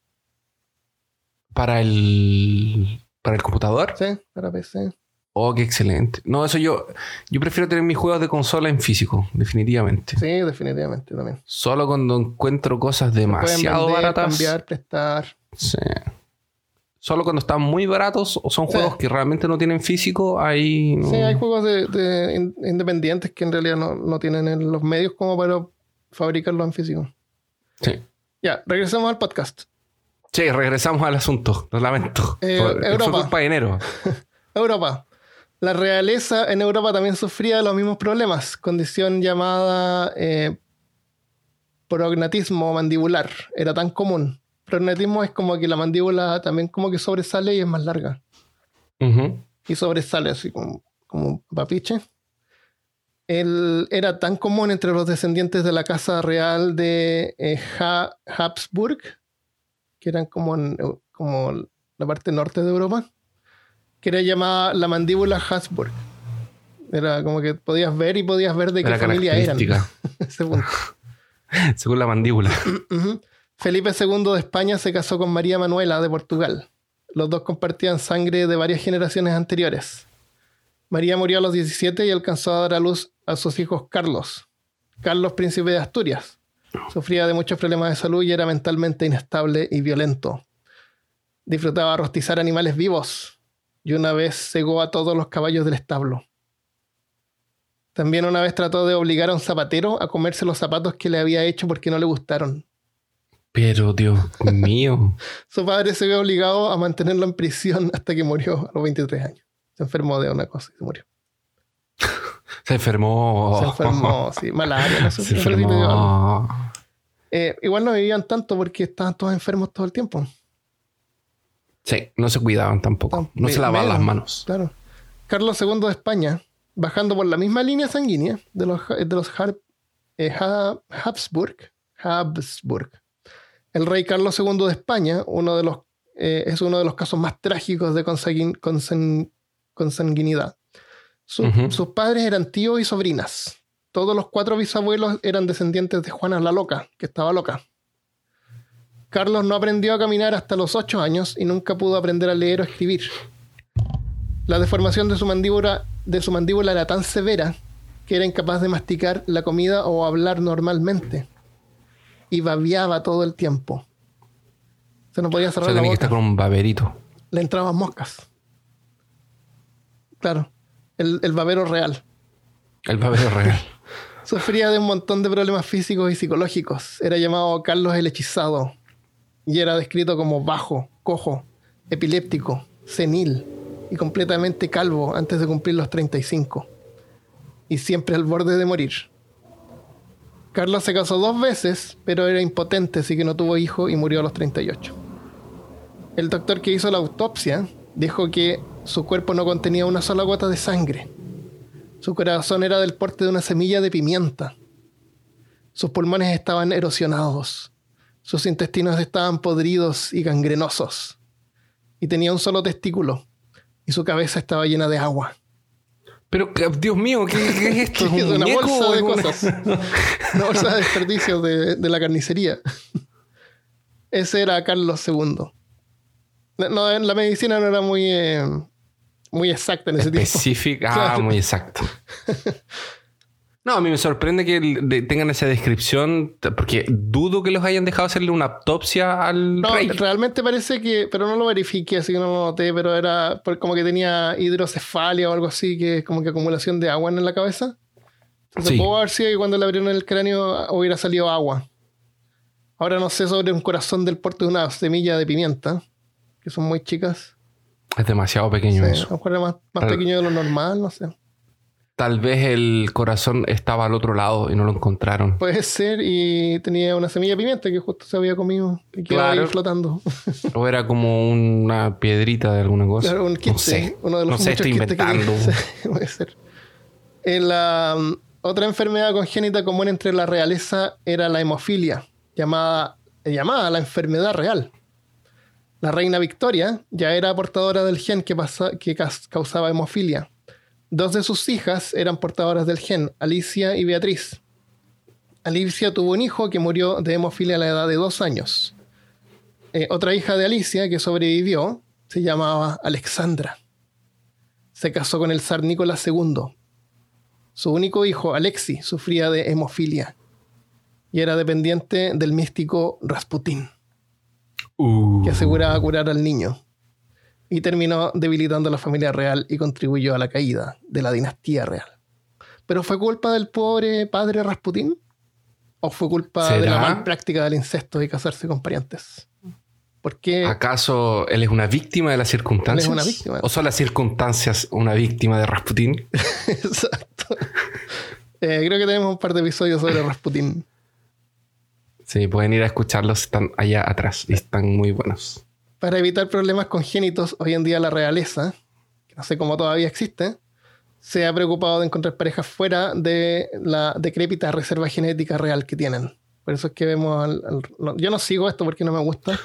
Para el... Para el computador. sí, para PC. Oh, qué excelente. No, eso yo... Yo prefiero tener mis juegos de consola en físico, definitivamente. Sí, definitivamente también. Solo cuando encuentro cosas demasiado vender, baratas. cambiar, prestar. Sí. Solo cuando están muy baratos o son Sí. juegos que realmente no tienen físico, ahí no- Sí, hay juegos de, de in- independientes que en realidad no, no tienen los medios como para fabricarlos en físico. Sí. Ya, regresemos al podcast. Sí, regresamos al asunto. Lo lamento. Eh, fue Europa. culpa de enero. Europa. La realeza en Europa también sufría los mismos problemas, condición llamada eh, prognatismo mandibular. Era tan común. Prognatismo es como que la mandíbula también como que sobresale y es más larga. Y sobresale así como, como un papiche. Él era tan común entre los descendientes de la casa real de eh, Ha- Habsburg, que eran como, en- como la parte norte de Europa, que era llamada la mandíbula Habsburg. Era como que podías ver y podías ver de qué Era familia eran. Según la mandíbula. Felipe II de España se casó con María Manuela de Portugal. Los dos compartían sangre de varias generaciones anteriores. María murió a los 17 y alcanzó a dar a luz a sus hijos Carlos. Carlos, príncipe de Asturias. Sufría de muchos problemas de salud y era mentalmente inestable y violento. Disfrutaba rostizar animales vivos y una vez cegó a todos los caballos del establo. También una vez trató de obligar a un zapatero a comerse los zapatos que le había hecho porque no le gustaron. Pero Dios mío. Su padre se vio obligado a mantenerlo en prisión hasta que murió a los 23 años. Se enfermó de una cosa y se murió. Se enfermó. Se enfermó, sí, malaria, no sé. Se enfermó. Eh, igual no vivían tanto porque estaban todos enfermos todo el tiempo. Sí, no se cuidaban tampoco. No se lavaban las manos. Claro. Carlos II de España, bajando por la misma línea sanguínea de los, de los Har- eh, Ha- Habsburg, Habsburg. El rey Carlos II de España, uno de los, eh, es uno de los casos más trágicos de consanguin- consan- consanguinidad. Su-. Sus padres eran tíos y sobrinas. Todos los cuatro bisabuelos eran descendientes de Juana la Loca, que estaba loca. Carlos no aprendió a caminar hasta los ocho años y nunca pudo aprender a leer o escribir. La deformación de su mandíbula, de su mandíbula era tan severa que era incapaz de masticar la comida o hablar normalmente. Y babeaba todo el tiempo. Se no podía O cerrar sea, la tenía que boca. estar con un baberito. Le entraban moscas. Claro. El, el babero real. El babero real. Sufría de un montón de problemas físicos y psicológicos. Era llamado Carlos el Hechizado y era descrito como bajo, cojo, epiléptico, senil y completamente calvo antes de cumplir los 35 y siempre al borde de morir. Carlos se casó dos veces, pero era impotente, así que no tuvo hijo y murió a los 38. El doctor que hizo la autopsia dijo que su cuerpo no contenía una sola gota de sangre. Su corazón era del porte de una semilla de pimienta. Sus pulmones estaban erosionados. Sus intestinos estaban podridos y gangrenosos. Y tenía un solo testículo. Y su cabeza estaba llena de agua. Pero, que- Dios mío, ¿qué, qué es esto? ¿Es Es un una bolsa de cosas. Una bolsa de desperdicios de, de la carnicería. Ese era Carlos II. No, la medicina no era muy, eh, muy exacta en ese tiempo. Específica. Ah, Claro. muy exacto. No, a mí me sorprende que tengan esa descripción, porque dudo que los hayan dejado hacerle una autopsia al No, rey. realmente parece que, pero no lo verifiqué, así que no lo noté, pero era como que tenía hidrocefalia o algo así, que es como que acumulación de agua en la cabeza. Entonces Sí. pudo haber sido que cuando le abrieron el cráneo hubiera salido agua. Ahora no sé sobre un corazón del porte de una semilla de pimienta, que son muy chicas. Es demasiado pequeño Sí, a eso. lo mejor era más, más Al- pequeño de lo normal, no sé. Tal vez el corazón estaba al otro lado y no lo encontraron. Puede ser, y tenía una semilla de pimienta que justo se había comido y quedó Claro. ahí flotando. O era como una piedrita de alguna cosa. Claro, un kit, no sé. uno de los no sé, estoy que inventando. Sí, puede ser. En la, um, otra enfermedad congénita común entre la realeza era la hemofilia, llamada, llamada la enfermedad real. La reina Victoria ya era portadora del gen que, pasa- que causaba hemofilia. Dos de sus hijas eran portadoras del gen, Alicia y Beatriz. Alicia tuvo un hijo que murió de hemofilia a la edad de dos años. Eh, otra hija de Alicia que sobrevivió se llamaba Alexandra. Se casó con el zar Nicolás II. Su único hijo, Alexi, sufría de hemofilia y era dependiente del místico Rasputín, Uh. que aseguraba curar al niño. Y terminó debilitando a la familia real y contribuyó a la caída de la dinastía real. ¿Pero fue culpa del pobre padre Rasputín? ¿O fue culpa de la mal práctica del incesto y casarse con parientes? ¿Por qué? ¿Acaso él es una víctima de las circunstancias? Él es una víctima. ¿O son las circunstancias una víctima de Rasputín? Exacto. Eh, creo que tenemos un par de episodios sobre Rasputín. Sí, pueden ir a escucharlos, están allá atrás y están muy buenos. Para evitar problemas congénitos, hoy en día la realeza, que no sé cómo todavía existe, se ha preocupado de encontrar parejas fuera de la decrépita reserva genética real que tienen. Por eso es que vemos al, al- no, yo no sigo esto porque no me gusta,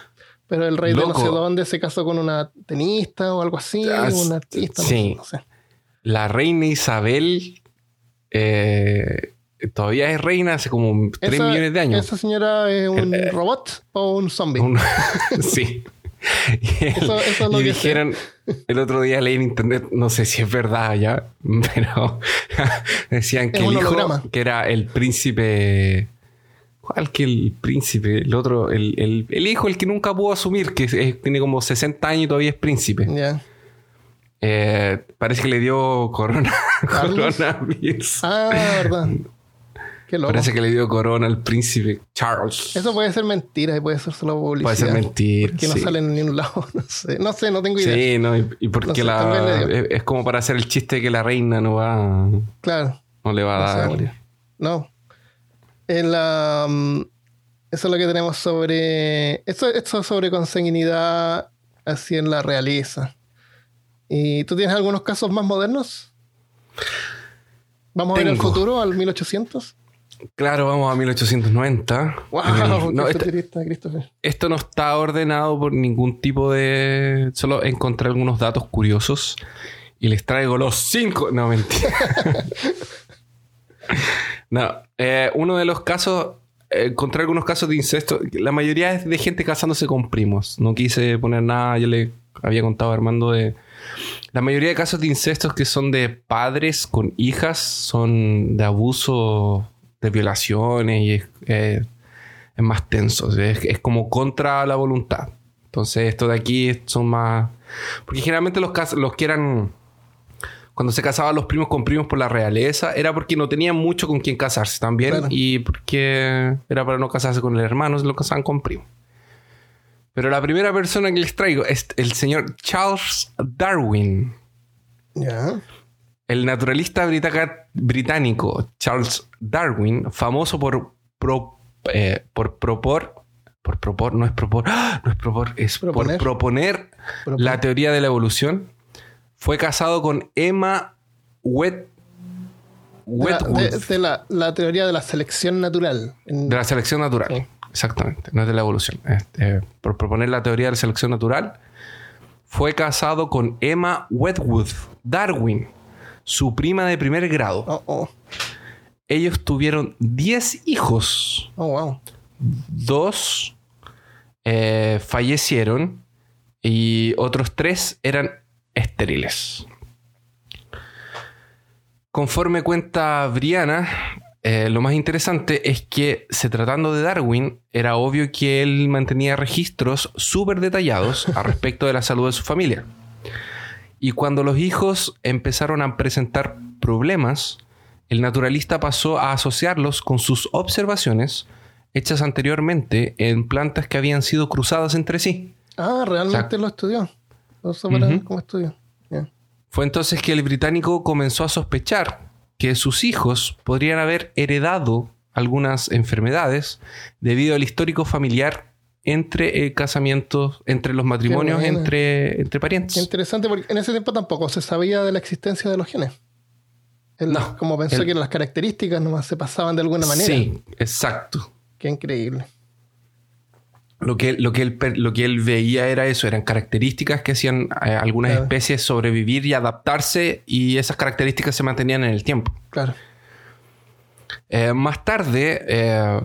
pero el rey de no sé dónde se casó con una tenista o algo así, Ah, una artista, no sí. sé, no sé. La reina Isabel eh, todavía es reina hace como 3 Esa- millones de años. ¿Esa señora es un robot o un zombie? Un- sí. Y, Eso- eso es lo y que sé. dijeron, el otro día leí en internet, no sé si es verdad ya, pero decían que el hijo, holograma. que era el príncipe, ¿cuál que el príncipe? El otro, el, el- el hijo, el que nunca pudo asumir, que es- tiene como 60 años y todavía es príncipe. Ya. Eh, parece que le dio corona, coronavirus. Ah, verdad. Parece que le dio corona al príncipe Charles. Eso puede ser mentira y puede ser solo publicidad. Puede ser mentira. Que no sí. sale en ningún lado. No sé, no, sé, no tengo idea. Sí, no, y, y porque No sé, la, es, es como para hacer el chiste de que la reina no va, Claro. no le va a a dar. No. En la, mm, eso es lo que tenemos sobre. Esto, esto es sobre consanguinidad así en la realeza. ¿Y tú tienes algunos casos más modernos? ¿Vamos a ver el Tengo. futuro, al 1800? Claro, vamos a 1890. ¡Wow! ¡Qué no, futurista, Christopher! esto no está ordenado por ningún tipo de. Solo encontré algunos datos curiosos y les traigo los cinco. No, mentira. no, eh, uno de los casos. eh, encontré algunos casos de incesto. La mayoría es de gente casándose con primos. No quise poner nada. Yo le había contado a Armando de. La mayoría de casos de incestos que son de padres con hijas son de abuso, de violaciones y es, eh, es más tenso. Es, es como contra la voluntad. Entonces, estos de aquí son más. Porque generalmente los, los que eran. Cuando se casaban los primos con primos por la realeza, era porque no tenían mucho con quien casarse también. Claro. Y porque era para no casarse con el hermano, se lo casaban con primos. Pero la primera persona que les traigo es el señor Charles Darwin. Ya. El naturalista británico Charles Darwin, famoso por, pro- eh, por propor, por propor, no es propor, ¡ah! no es propor, es Proponer. por proponer Proponer. la teoría de la evolución, fue casado con Emma Wet, De, la, Wetwood, de- de, de la, la teoría de la selección natural. En- la selección natural. Sí. Exactamente, no es de la evolución. Este, por proponer la teoría de la selección natural, fue casado con Emma Wetwood Darwin, su prima de primer grado. Oh, oh. Ellos tuvieron 10 hijos. Oh, wow. Dos eh, fallecieron y otros tres eran estériles. Conforme cuenta Briana, eh, lo más interesante es que, se tratando de Darwin, era obvio que él mantenía registros súper detallados a respecto de la salud de su familia. Y cuando los hijos empezaron a presentar problemas, el naturalista pasó a asociarlos con sus observaciones hechas anteriormente en plantas que habían sido cruzadas entre sí. Ah, realmente lo estudió. Ya. Fue entonces que el británico comenzó a sospechar que sus hijos podrían haber heredado algunas enfermedades debido al histórico familiar entre eh, casamientos, entre los matrimonios, entre, entre Qué parientes. interesante porque en ese tiempo tampoco se sabía de la existencia de los genes. Él No, como pensó él- que las características nomás se pasaban de alguna manera. Sí, exacto. Qué increíble. Lo que, lo, que él, lo que él veía era eso, eran características que hacían eh, algunas Claro. especies sobrevivir y adaptarse y esas características se mantenían en el tiempo. Claro. Eh, más tarde, eh,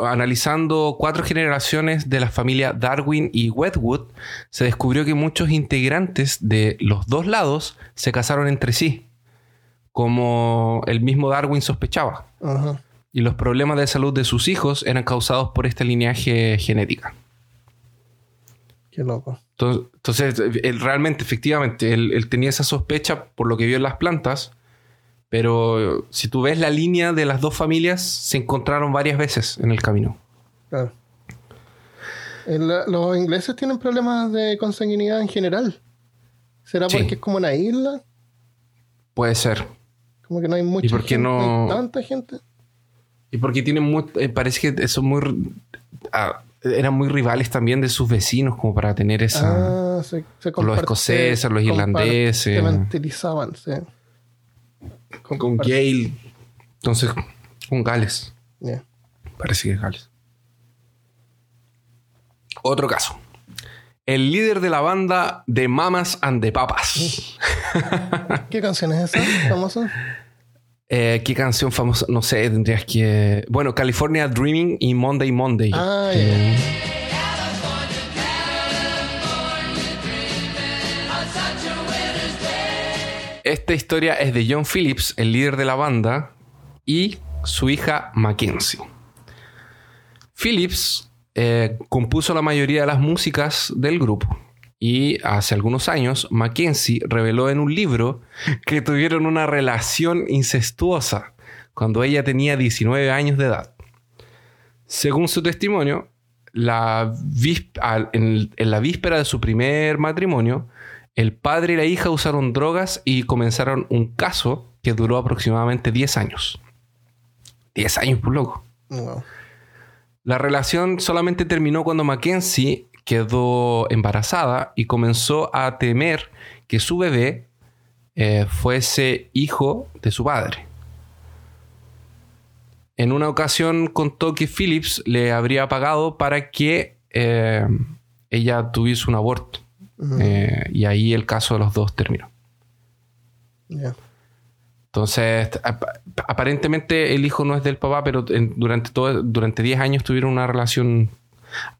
analizando cuatro generaciones de la familia Darwin y Wedgwood, se descubrió que muchos integrantes de los dos lados se casaron entre sí, como el mismo Darwin sospechaba. Y los problemas de salud de sus hijos eran causados por esta lineaje genética. Qué loco. Entonces, entonces, él realmente, efectivamente, él, él tenía esa sospecha por lo que vio en las plantas, pero si tú ves la línea de las dos familias, se encontraron varias veces en el camino. Claro. El- los ingleses tienen problemas de consanguinidad en general. ¿Será Sí. porque es como una isla? Puede ser. Como que no hay mucha por qué gente, no- tanta gente. Y porque tienen muy, eh, parece que son muy, ah, eran muy rivales también de sus vecinos, como para tener esa. Ah, se, se los escoceses, los irlandeses. compartimentalizaban, sí. Con Compart- Gale. Entonces, con Gales. Parece que es Gales. Otro caso. El líder de la banda de Mamas and the Papas. ¿Qué canción es esa famosa? Eh, ¿Qué canción famosa? No sé, tendrías que. Bueno, California Dreaming y Monday Monday. Ah, Esta historia es de John Phillips, el líder de la banda, y su hija Mackenzie. Phillips eh, compuso la mayoría de las músicas del grupo. Y hace algunos años, Mackenzie reveló en un libro que tuvieron una relación incestuosa cuando ella tenía 19 años de edad. Según su testimonio, en la víspera de su primer matrimonio, el padre y la hija usaron drogas y comenzaron un caso que duró aproximadamente 10 años. 10 años, por loco. Wow. La relación solamente terminó cuando Mackenzie quedó embarazada y comenzó a temer que su bebé eh, fuese hijo de su padre. En una ocasión contó que Phillips le habría pagado para que eh, ella tuviese un aborto. Eh, y ahí el caso de los dos terminó. Entonces, ap- aparentemente el hijo no es del papá, pero en- durante todo, durante 10 años tuvieron una relación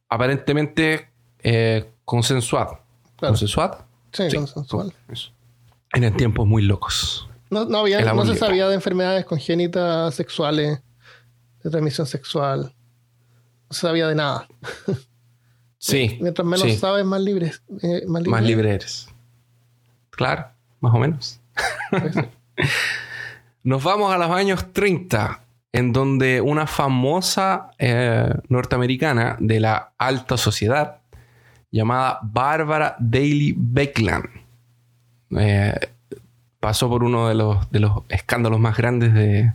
aparentemente eh, consensuada. Claro. ¿Consensuada? Sí, consensual. eso. Eran tiempos muy locos. No, no, había, no se sabía de enfermedades congénitas sexuales, de transmisión sexual. No se sabía de nada. Sí. Mientras menos sí. sabes, más libre, eh, más libre. Más libre eres. Claro, más o menos. Nos vamos a los años 30, en donde una famosa eh, norteamericana de la alta sociedad, llamada Barbara Daly Beckland, eh, pasó por uno de los, de los escándalos más grandes de,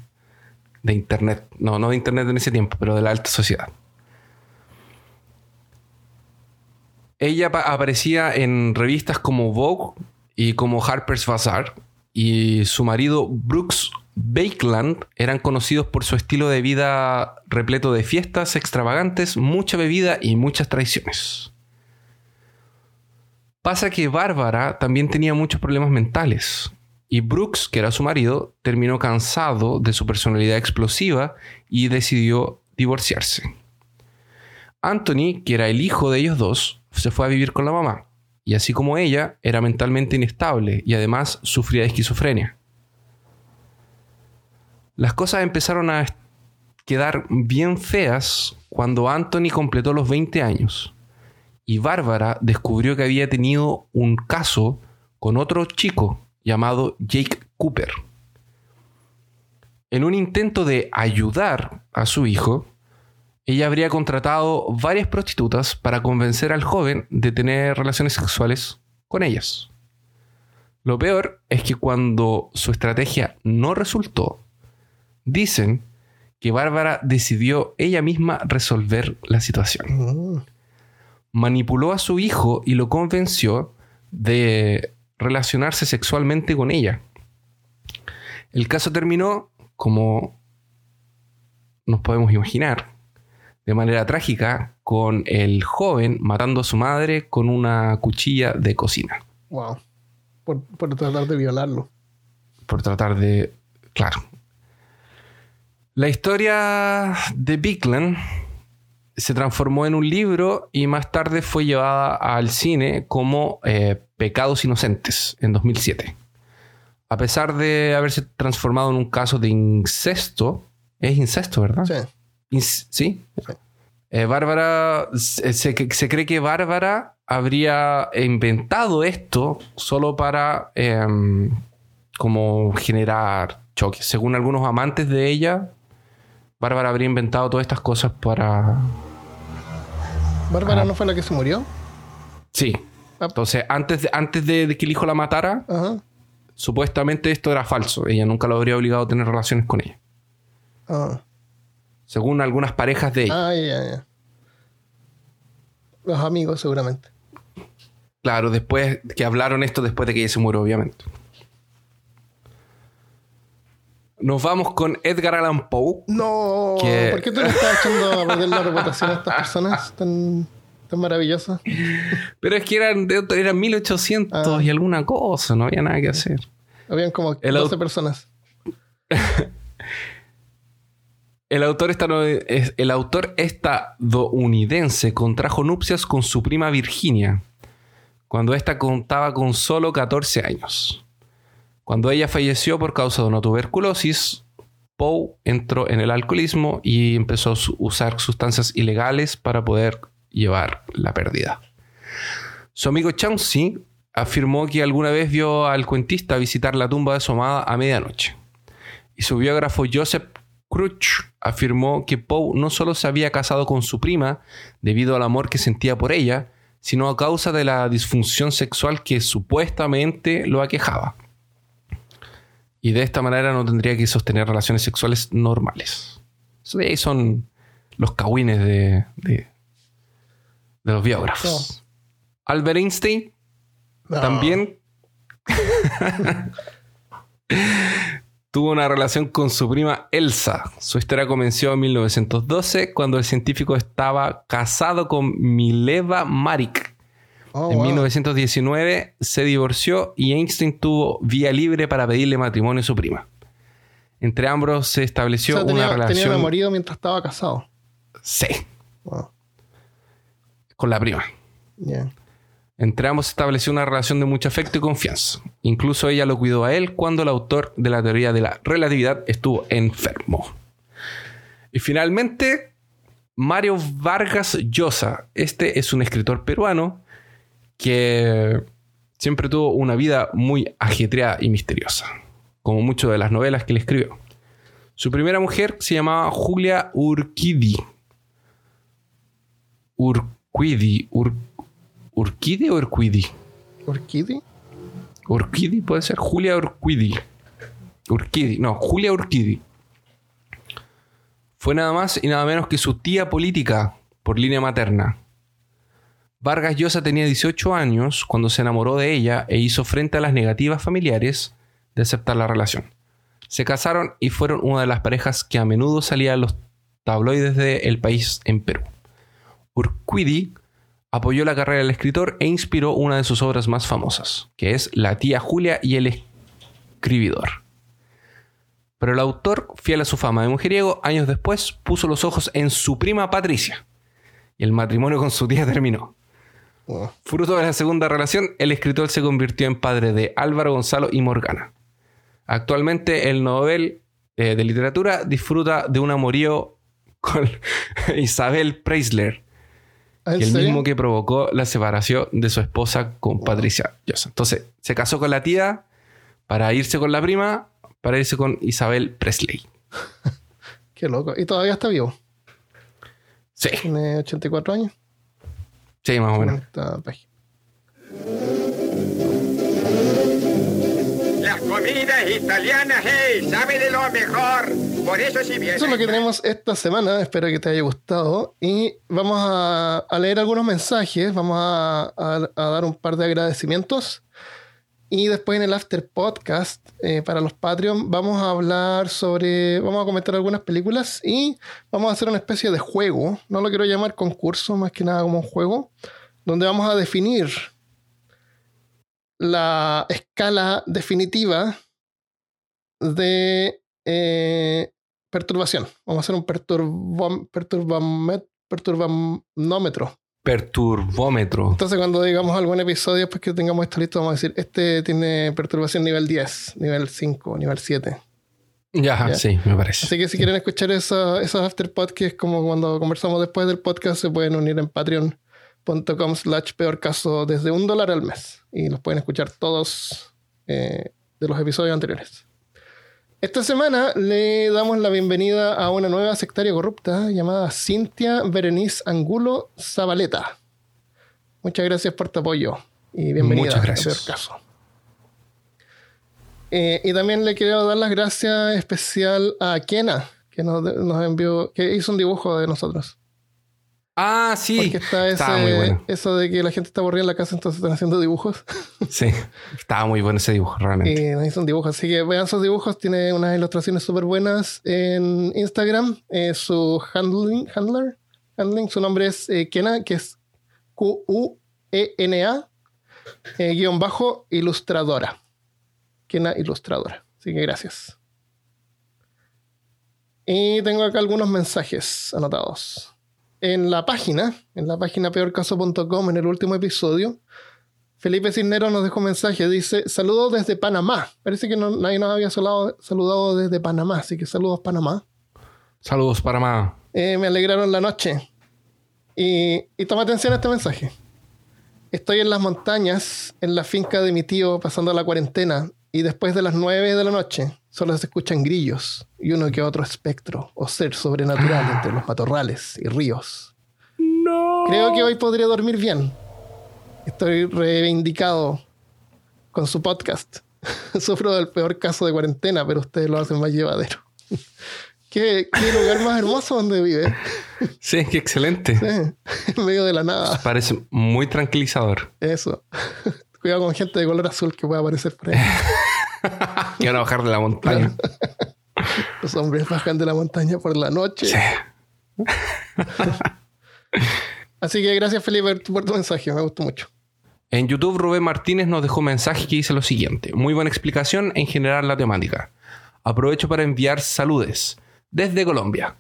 de Internet. No, no de Internet en ese tiempo, pero de la alta sociedad. Ella pa- aparecía en revistas como Vogue y como Harper's Bazaar. Y su marido Brooks Bakeland eran conocidos por su estilo de vida repleto de fiestas extravagantes, mucha bebida y muchas traiciones. Pasa que Bárbara también tenía muchos problemas mentales. Y Brooks, que era su marido, terminó cansado de su personalidad explosiva y decidió divorciarse. Anthony, que era el hijo de ellos dos, se fue a vivir con la mamá. Y así como ella, era mentalmente inestable y además sufría de esquizofrenia. Las cosas empezaron a quedar bien feas cuando Anthony completó los 20 años. Y Bárbara descubrió que había tenido un caso con otro chico llamado Jake Cooper. En un intento de ayudar a su hijo, ella habría contratado varias prostitutas para convencer al joven de tener relaciones sexuales con ellas. Lo peor es que cuando su estrategia no resultó, dicen que Bárbara decidió ella misma resolver la situación. Mm, Manipuló a su hijo y lo convenció de relacionarse sexualmente con ella. El caso terminó como nos podemos imaginar, de manera trágica, con el joven matando a su madre con una cuchilla de cocina. wow. Por, por tratar de violarlo. por tratar de. Claro. La historia de Bigland se transformó en un libro y más tarde fue llevada al cine como eh, Pecados Inocentes en 2007. A pesar de haberse transformado en un caso de incesto, es incesto, ¿verdad? Sí. ¿Sí? Eh, Bárbara, se, se- cree que Bárbara habría inventado esto solo para em, como generar choques. Según algunos amantes de ella, Bárbara habría inventado todas estas cosas para... ¿Bárbara Ah. no fue la que se murió? Sí. Ah. Entonces, antes de, antes de, de que el hijo la matara, Ajá. supuestamente esto era falso. Ella nunca lo habría obligado a tener relaciones con ella. Ah. Según algunas parejas de ella. Ah, ya, ya. Los amigos, seguramente. Claro, después que hablaron esto después de que ella se murió, obviamente. Nos vamos con Edgar Allan Poe. No, Que- ¿por qué tú le estás echando a perder la reputación a estas personas tan, tan maravillosas? Pero es que eran, eran 1800 Ah. y alguna cosa, no había nada que hacer. Habían como El 12 au- personas. El autor, estano- es- el autor estadounidense contrajo nupcias con su prima Virginia cuando ésta contaba con solo 14 años. Cuando ella falleció por causa de una tuberculosis, Poe entró en el alcoholismo y empezó a usar sustancias ilegales para poder llevar la pérdida. Su amigo Chauncey afirmó que alguna vez vio al cuentista visitar la tumba de su amada a medianoche. Y su biógrafo Joseph Cruch afirmó que Poe no solo se había casado con su prima debido al amor que sentía por ella, sino a causa de la disfunción sexual que supuestamente lo aquejaba. Y de esta manera no tendría que sostener relaciones sexuales normales. Eso de ahí son los cagüines de, de, de los biógrafos. Albert Einstein No. también tuvo una relación con su prima Elsa. Su historia comenzó en 1912 cuando el científico estaba casado con Mileva Marik. Oh, en wow. 1919 se divorció y Einstein tuvo vía libre para pedirle matrimonio a su prima. Entre ambos se O estableció sea, tenía, una tenía relación. marido mientras estaba casado. Sí, Wow. con la prima. Yeah. Entre ambos estableció una relación de mucho afecto y confianza. Incluso ella lo cuidó a él cuando el autor de la teoría de la relatividad estuvo enfermo. Y finalmente, Mario Vargas Llosa. Este es un escritor peruano que siempre tuvo una vida muy ajetreada y misteriosa, como muchas de las novelas que le escribió. Su primera mujer se llamaba Julia Urquidi. Urquidi. Ur- ¿Urquidi o Urquidi? ¿Orquídea? Urquidi puede ser. Julia Urquidi. Urquidi. No, Julia Urquidi. Fue nada más y nada menos que su tía política por línea materna. Vargas Llosa tenía 18 años cuando se enamoró de ella e hizo frente a las negativas familiares de aceptar la relación. Se casaron y fueron una de las parejas que a menudo salía en los tabloides del país en Perú. Urquidi apoyó la carrera del escritor e inspiró una de sus obras más famosas, que es La tía Julia y el escribidor. Pero el autor, fiel a su fama de mujeriego, años después puso los ojos en su prima Patricia, y el matrimonio con su tía terminó. Fruto de la segunda relación, el escritor se convirtió en padre de Álvaro Gonzalo y Morgana. Actualmente, el novel eh, de literatura disfruta de un amorío con Isabel Preisler, ¿En el serio? mismo que provocó la separación de su esposa con Patricia Llosa. Entonces, se casó con la tía para irse con la prima, para irse con Isabel Presley. Qué loco. Y todavía está vivo. Sí, Tiene 84 años. sí, más o en menos. esta página. Las comidas italianas, hey, sabe de lo mejor. Eso es lo que tenemos esta semana. Espero que te haya gustado. Y vamos a, leer algunos mensajes. Vamos a dar un par de agradecimientos. Y después en el After Podcast, eh, para los Patreon, vamos a hablar sobre. Vamos a comentar algunas películas y vamos a hacer una especie de juego. No lo quiero llamar concurso, más que nada como un juego. Donde vamos a definir la escala definitiva de eh, perturbación. Vamos a hacer un perturbo- perturbamet- perturbanómetro. Perturbómetro. Entonces, cuando digamos algún episodio, pues que tengamos esto listo, vamos a decir, este tiene perturbación nivel 10, nivel 5, nivel 7. Ya, Ya. sí, me parece. Así que si quieren escuchar eso- esos afterpod, que es como cuando conversamos después del podcast, se pueden unir en patreon.com slash peor caso desde un dólar al mes. Y los pueden escuchar todos eh, de los episodios anteriores. Esta semana le damos la bienvenida a una nueva sectaria corrupta llamada Cintia Berenice Angulo Zabaleta. Muchas gracias por tu apoyo y bienvenida Muchas gracias. a Caso. Eh, y también le quiero dar las gracias especial a Kena, que nos, nos envió, que hizo un dibujo de nosotros. Ah, sí. Porque está Estaba muy bueno. eso de que la gente está aburrida en la casa, entonces están haciendo dibujos. Sí, estaba muy bueno ese dibujo, realmente. y nos hizo un dibujo. Así que vean sus dibujos, tiene unas ilustraciones súper buenas en Instagram. Eh, su handling, handler, handling, su nombre es eh, Kena, que es Q-U-E-N-A, eh, guion bajo, ilustradora. Kena Ilustradora. Así que gracias. Y tengo acá algunos mensajes anotados. En la página, en la página peorcaso.com, en el último episodio, Felipe Cisneros nos dejó un mensaje. Dice: Saludos desde Panamá. Parece que no- nadie nos había saludado, saludado desde Panamá, así que saludos, Panamá. Saludos para más. Eh, me alegraron la noche. Y, y toma atención a este mensaje. Estoy en las montañas, en la finca de mi tío, pasando la cuarentena. Y después de las 9 de la noche, Solo se escuchan grillos y uno que otro espectro o ser sobrenatural entre los matorrales y ríos. No. Creo que hoy podría dormir bien. Estoy reivindicado con su podcast. Sufro del peor caso de cuarentena, pero ustedes lo hacen más llevadero. ¿Qué, qué lugar más hermoso donde vive. Sí, qué excelente. Sí, en medio de la nada. Parece muy tranquilizador. Eso. Cuidado con gente de color azul que pueda aparecer por ahí. Que van a bajar de la montaña. Los hombres bajan de la montaña por la noche. Sí. Así que gracias, Felipe, por tu mensaje. Me gustó mucho. En YouTube, Rubén Martínez nos dejó un mensaje que dice lo siguiente. Muy buena explicación en general la temática. Aprovecho para enviar saludes desde Colombia.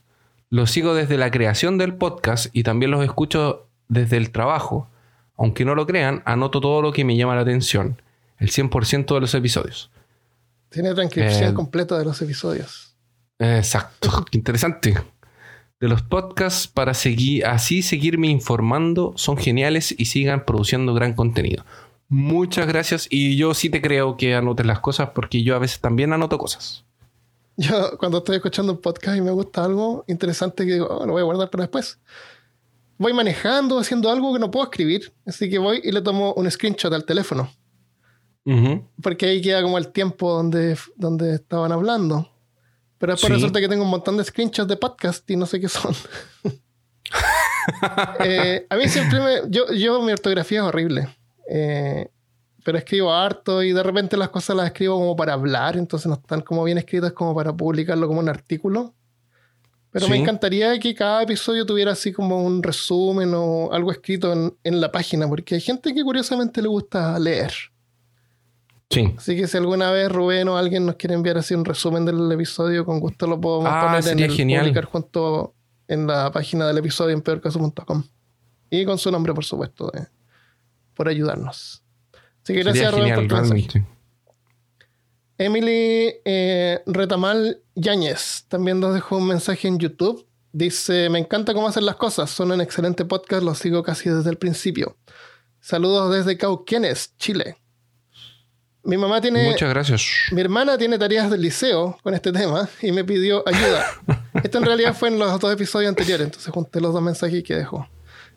Los sigo desde la creación del podcast y también los escucho desde el trabajo. Aunque no lo crean, anoto todo lo que me llama la atención. El 100% de los episodios. Tiene transcripción Eh, completa de los episodios. Exacto. Interesante. De los podcasts para seguir, así seguirme informando son geniales y sigan produciendo gran contenido. Muchas gracias y yo sí te creo que anotes las cosas porque yo a veces también anoto cosas. Yo cuando estoy escuchando un podcast y me gusta algo interesante que digo, "Oh, lo voy a guardar para después. Voy manejando, haciendo algo que no puedo escribir. Así que voy y le tomo un screenshot al teléfono. Ujú. Porque ahí queda como el tiempo donde, donde estaban hablando. Pero después Sí. resulta que tengo un montón de screenshots de podcast y no sé qué son. Eh, a mí siempre me. Yo, yo mi ortografía es horrible. Eh, pero escribo harto y de repente las cosas las escribo como para hablar, entonces no están como bien escritas como para publicarlo como un artículo. Pero me encantaría que cada episodio tuviera así como un resumen o algo escrito en, en la página, porque hay gente que curiosamente le gusta leer. Sí. Así que si alguna vez Rubén o alguien nos quiere enviar así un resumen del episodio, con gusto lo podemos Ah, poner en el genial. publicar junto en la página del episodio en peorcaso.com. Y con su nombre, por supuesto, de- por ayudarnos. Así que Sería gracias Rubén genial, por tu. Emily eh, Retamal Yáñez también nos dejó un mensaje en YouTube. Dice, me encanta cómo hacen las cosas, son un excelente podcast, los sigo casi desde el principio. Saludos desde Cauquenes, Chile. Mi mamá tiene... Muchas gracias. Mi hermana tiene tareas del liceo con este tema y me pidió ayuda. Esto en realidad fue en los dos episodios anteriores, entonces junté los dos mensajes que dejó.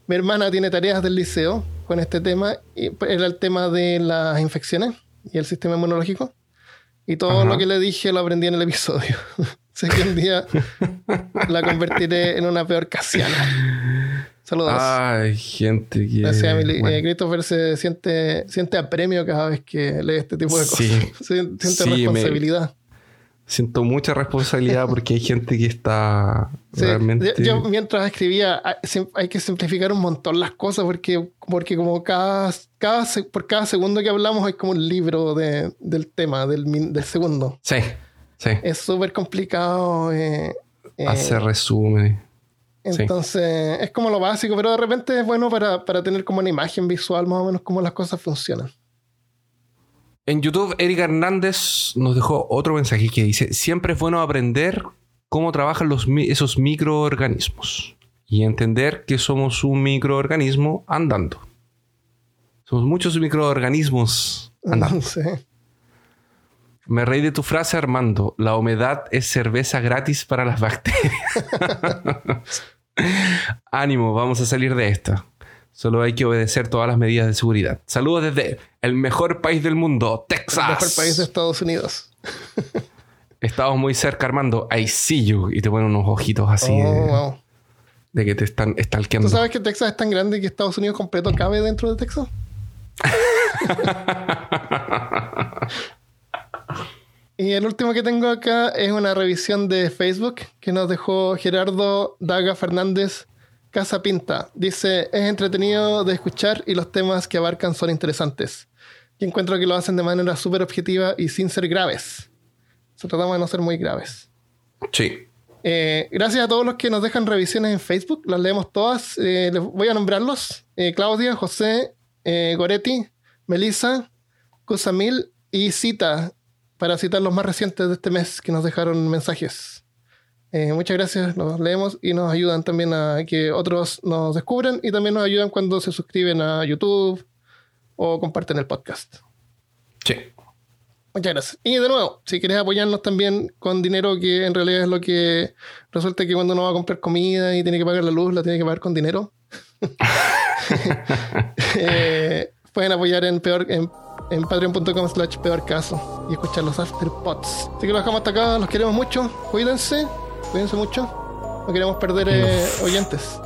Mi hermana tiene tareas del liceo con este tema y era el tema de las infecciones y el sistema inmunológico. Y todo Ajá. lo que le dije lo aprendí en el episodio. sé que un día la convertiré en una peor casiana. Saludos. Ay, gente que... Gracias, Emily. bueno. Eh, Christopher se siente, siente apremio cada vez que lee este tipo de cosas. Sí. Siente Sí, me- responsabilidad. Siento mucha responsabilidad porque hay gente que está Sí, realmente... yo, yo mientras escribía, hay que simplificar un montón las cosas porque, porque como cada, cada, por cada segundo que hablamos hay como un libro de- del tema, del, del segundo. Sí, sí. Es súper complicado. eh, eh, Hacer sí. entonces, es como lo básico, pero de repente es bueno para, para tener como una imagen visual más o menos cómo las cosas funcionan. En YouTube, Erika Hernández nos dejó otro mensaje que dice: Siempre es bueno aprender cómo trabajan los, esos microorganismos y entender que somos un microorganismo andando. Somos muchos microorganismos andando. Sí. Me reí de tu frase, Armando. La humedad es cerveza gratis para las bacterias. Ánimo, vamos a salir de esta. Solo hay que obedecer todas las medidas de seguridad. Saludos desde el mejor país del mundo, El Texas. mejor país de Estados Unidos. Estamos muy cerca, Armando. I see you. Y te ponen unos ojitos así Oh, de, wow. de que te están ¿Tú stalkeando. sabes que Texas es tan grande que Estados Unidos completo cabe dentro de Texas? y el último que tengo acá es una revisión de Facebook que nos dejó Gerardo Daga Fernández Casa Pinta. Dice, es entretenido de escuchar y los temas que abarcan son interesantes. Y encuentro que lo hacen de manera súper objetiva y sin ser graves. Se tratamos de no ser muy graves. Sí. Eh, gracias a todos los que nos dejan revisiones en Facebook, las leemos todas. Eh, les voy a nombrarlos: Eh, Claudia, José, Goretti, Melissa, Cusamil y Cita, para citar los más recientes de este mes que nos dejaron mensajes. Eh, muchas gracias, los leemos y nos ayudan también a que otros nos descubran y también nos ayudan cuando se suscriben a YouTube o comparten el podcast. Sí. Muchas gracias. Y de nuevo, si quieres apoyarnos también con dinero, que en realidad es lo que resulta que cuando uno va a comprar comida y tiene que pagar la luz, la tiene que pagar con dinero. Eh, pueden apoyar en peor en, en patreon.com slash peor caso y escuchar los afterpots. Así que lo dejamos hasta acá, los queremos mucho. Cuídense, cuídense mucho. No queremos perder eh, oyentes.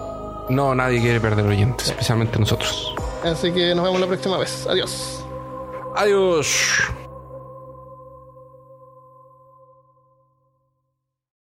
No, nadie quiere perder oyentes, especialmente nosotros. Así que nos vemos la próxima vez. Adiós. Adiós.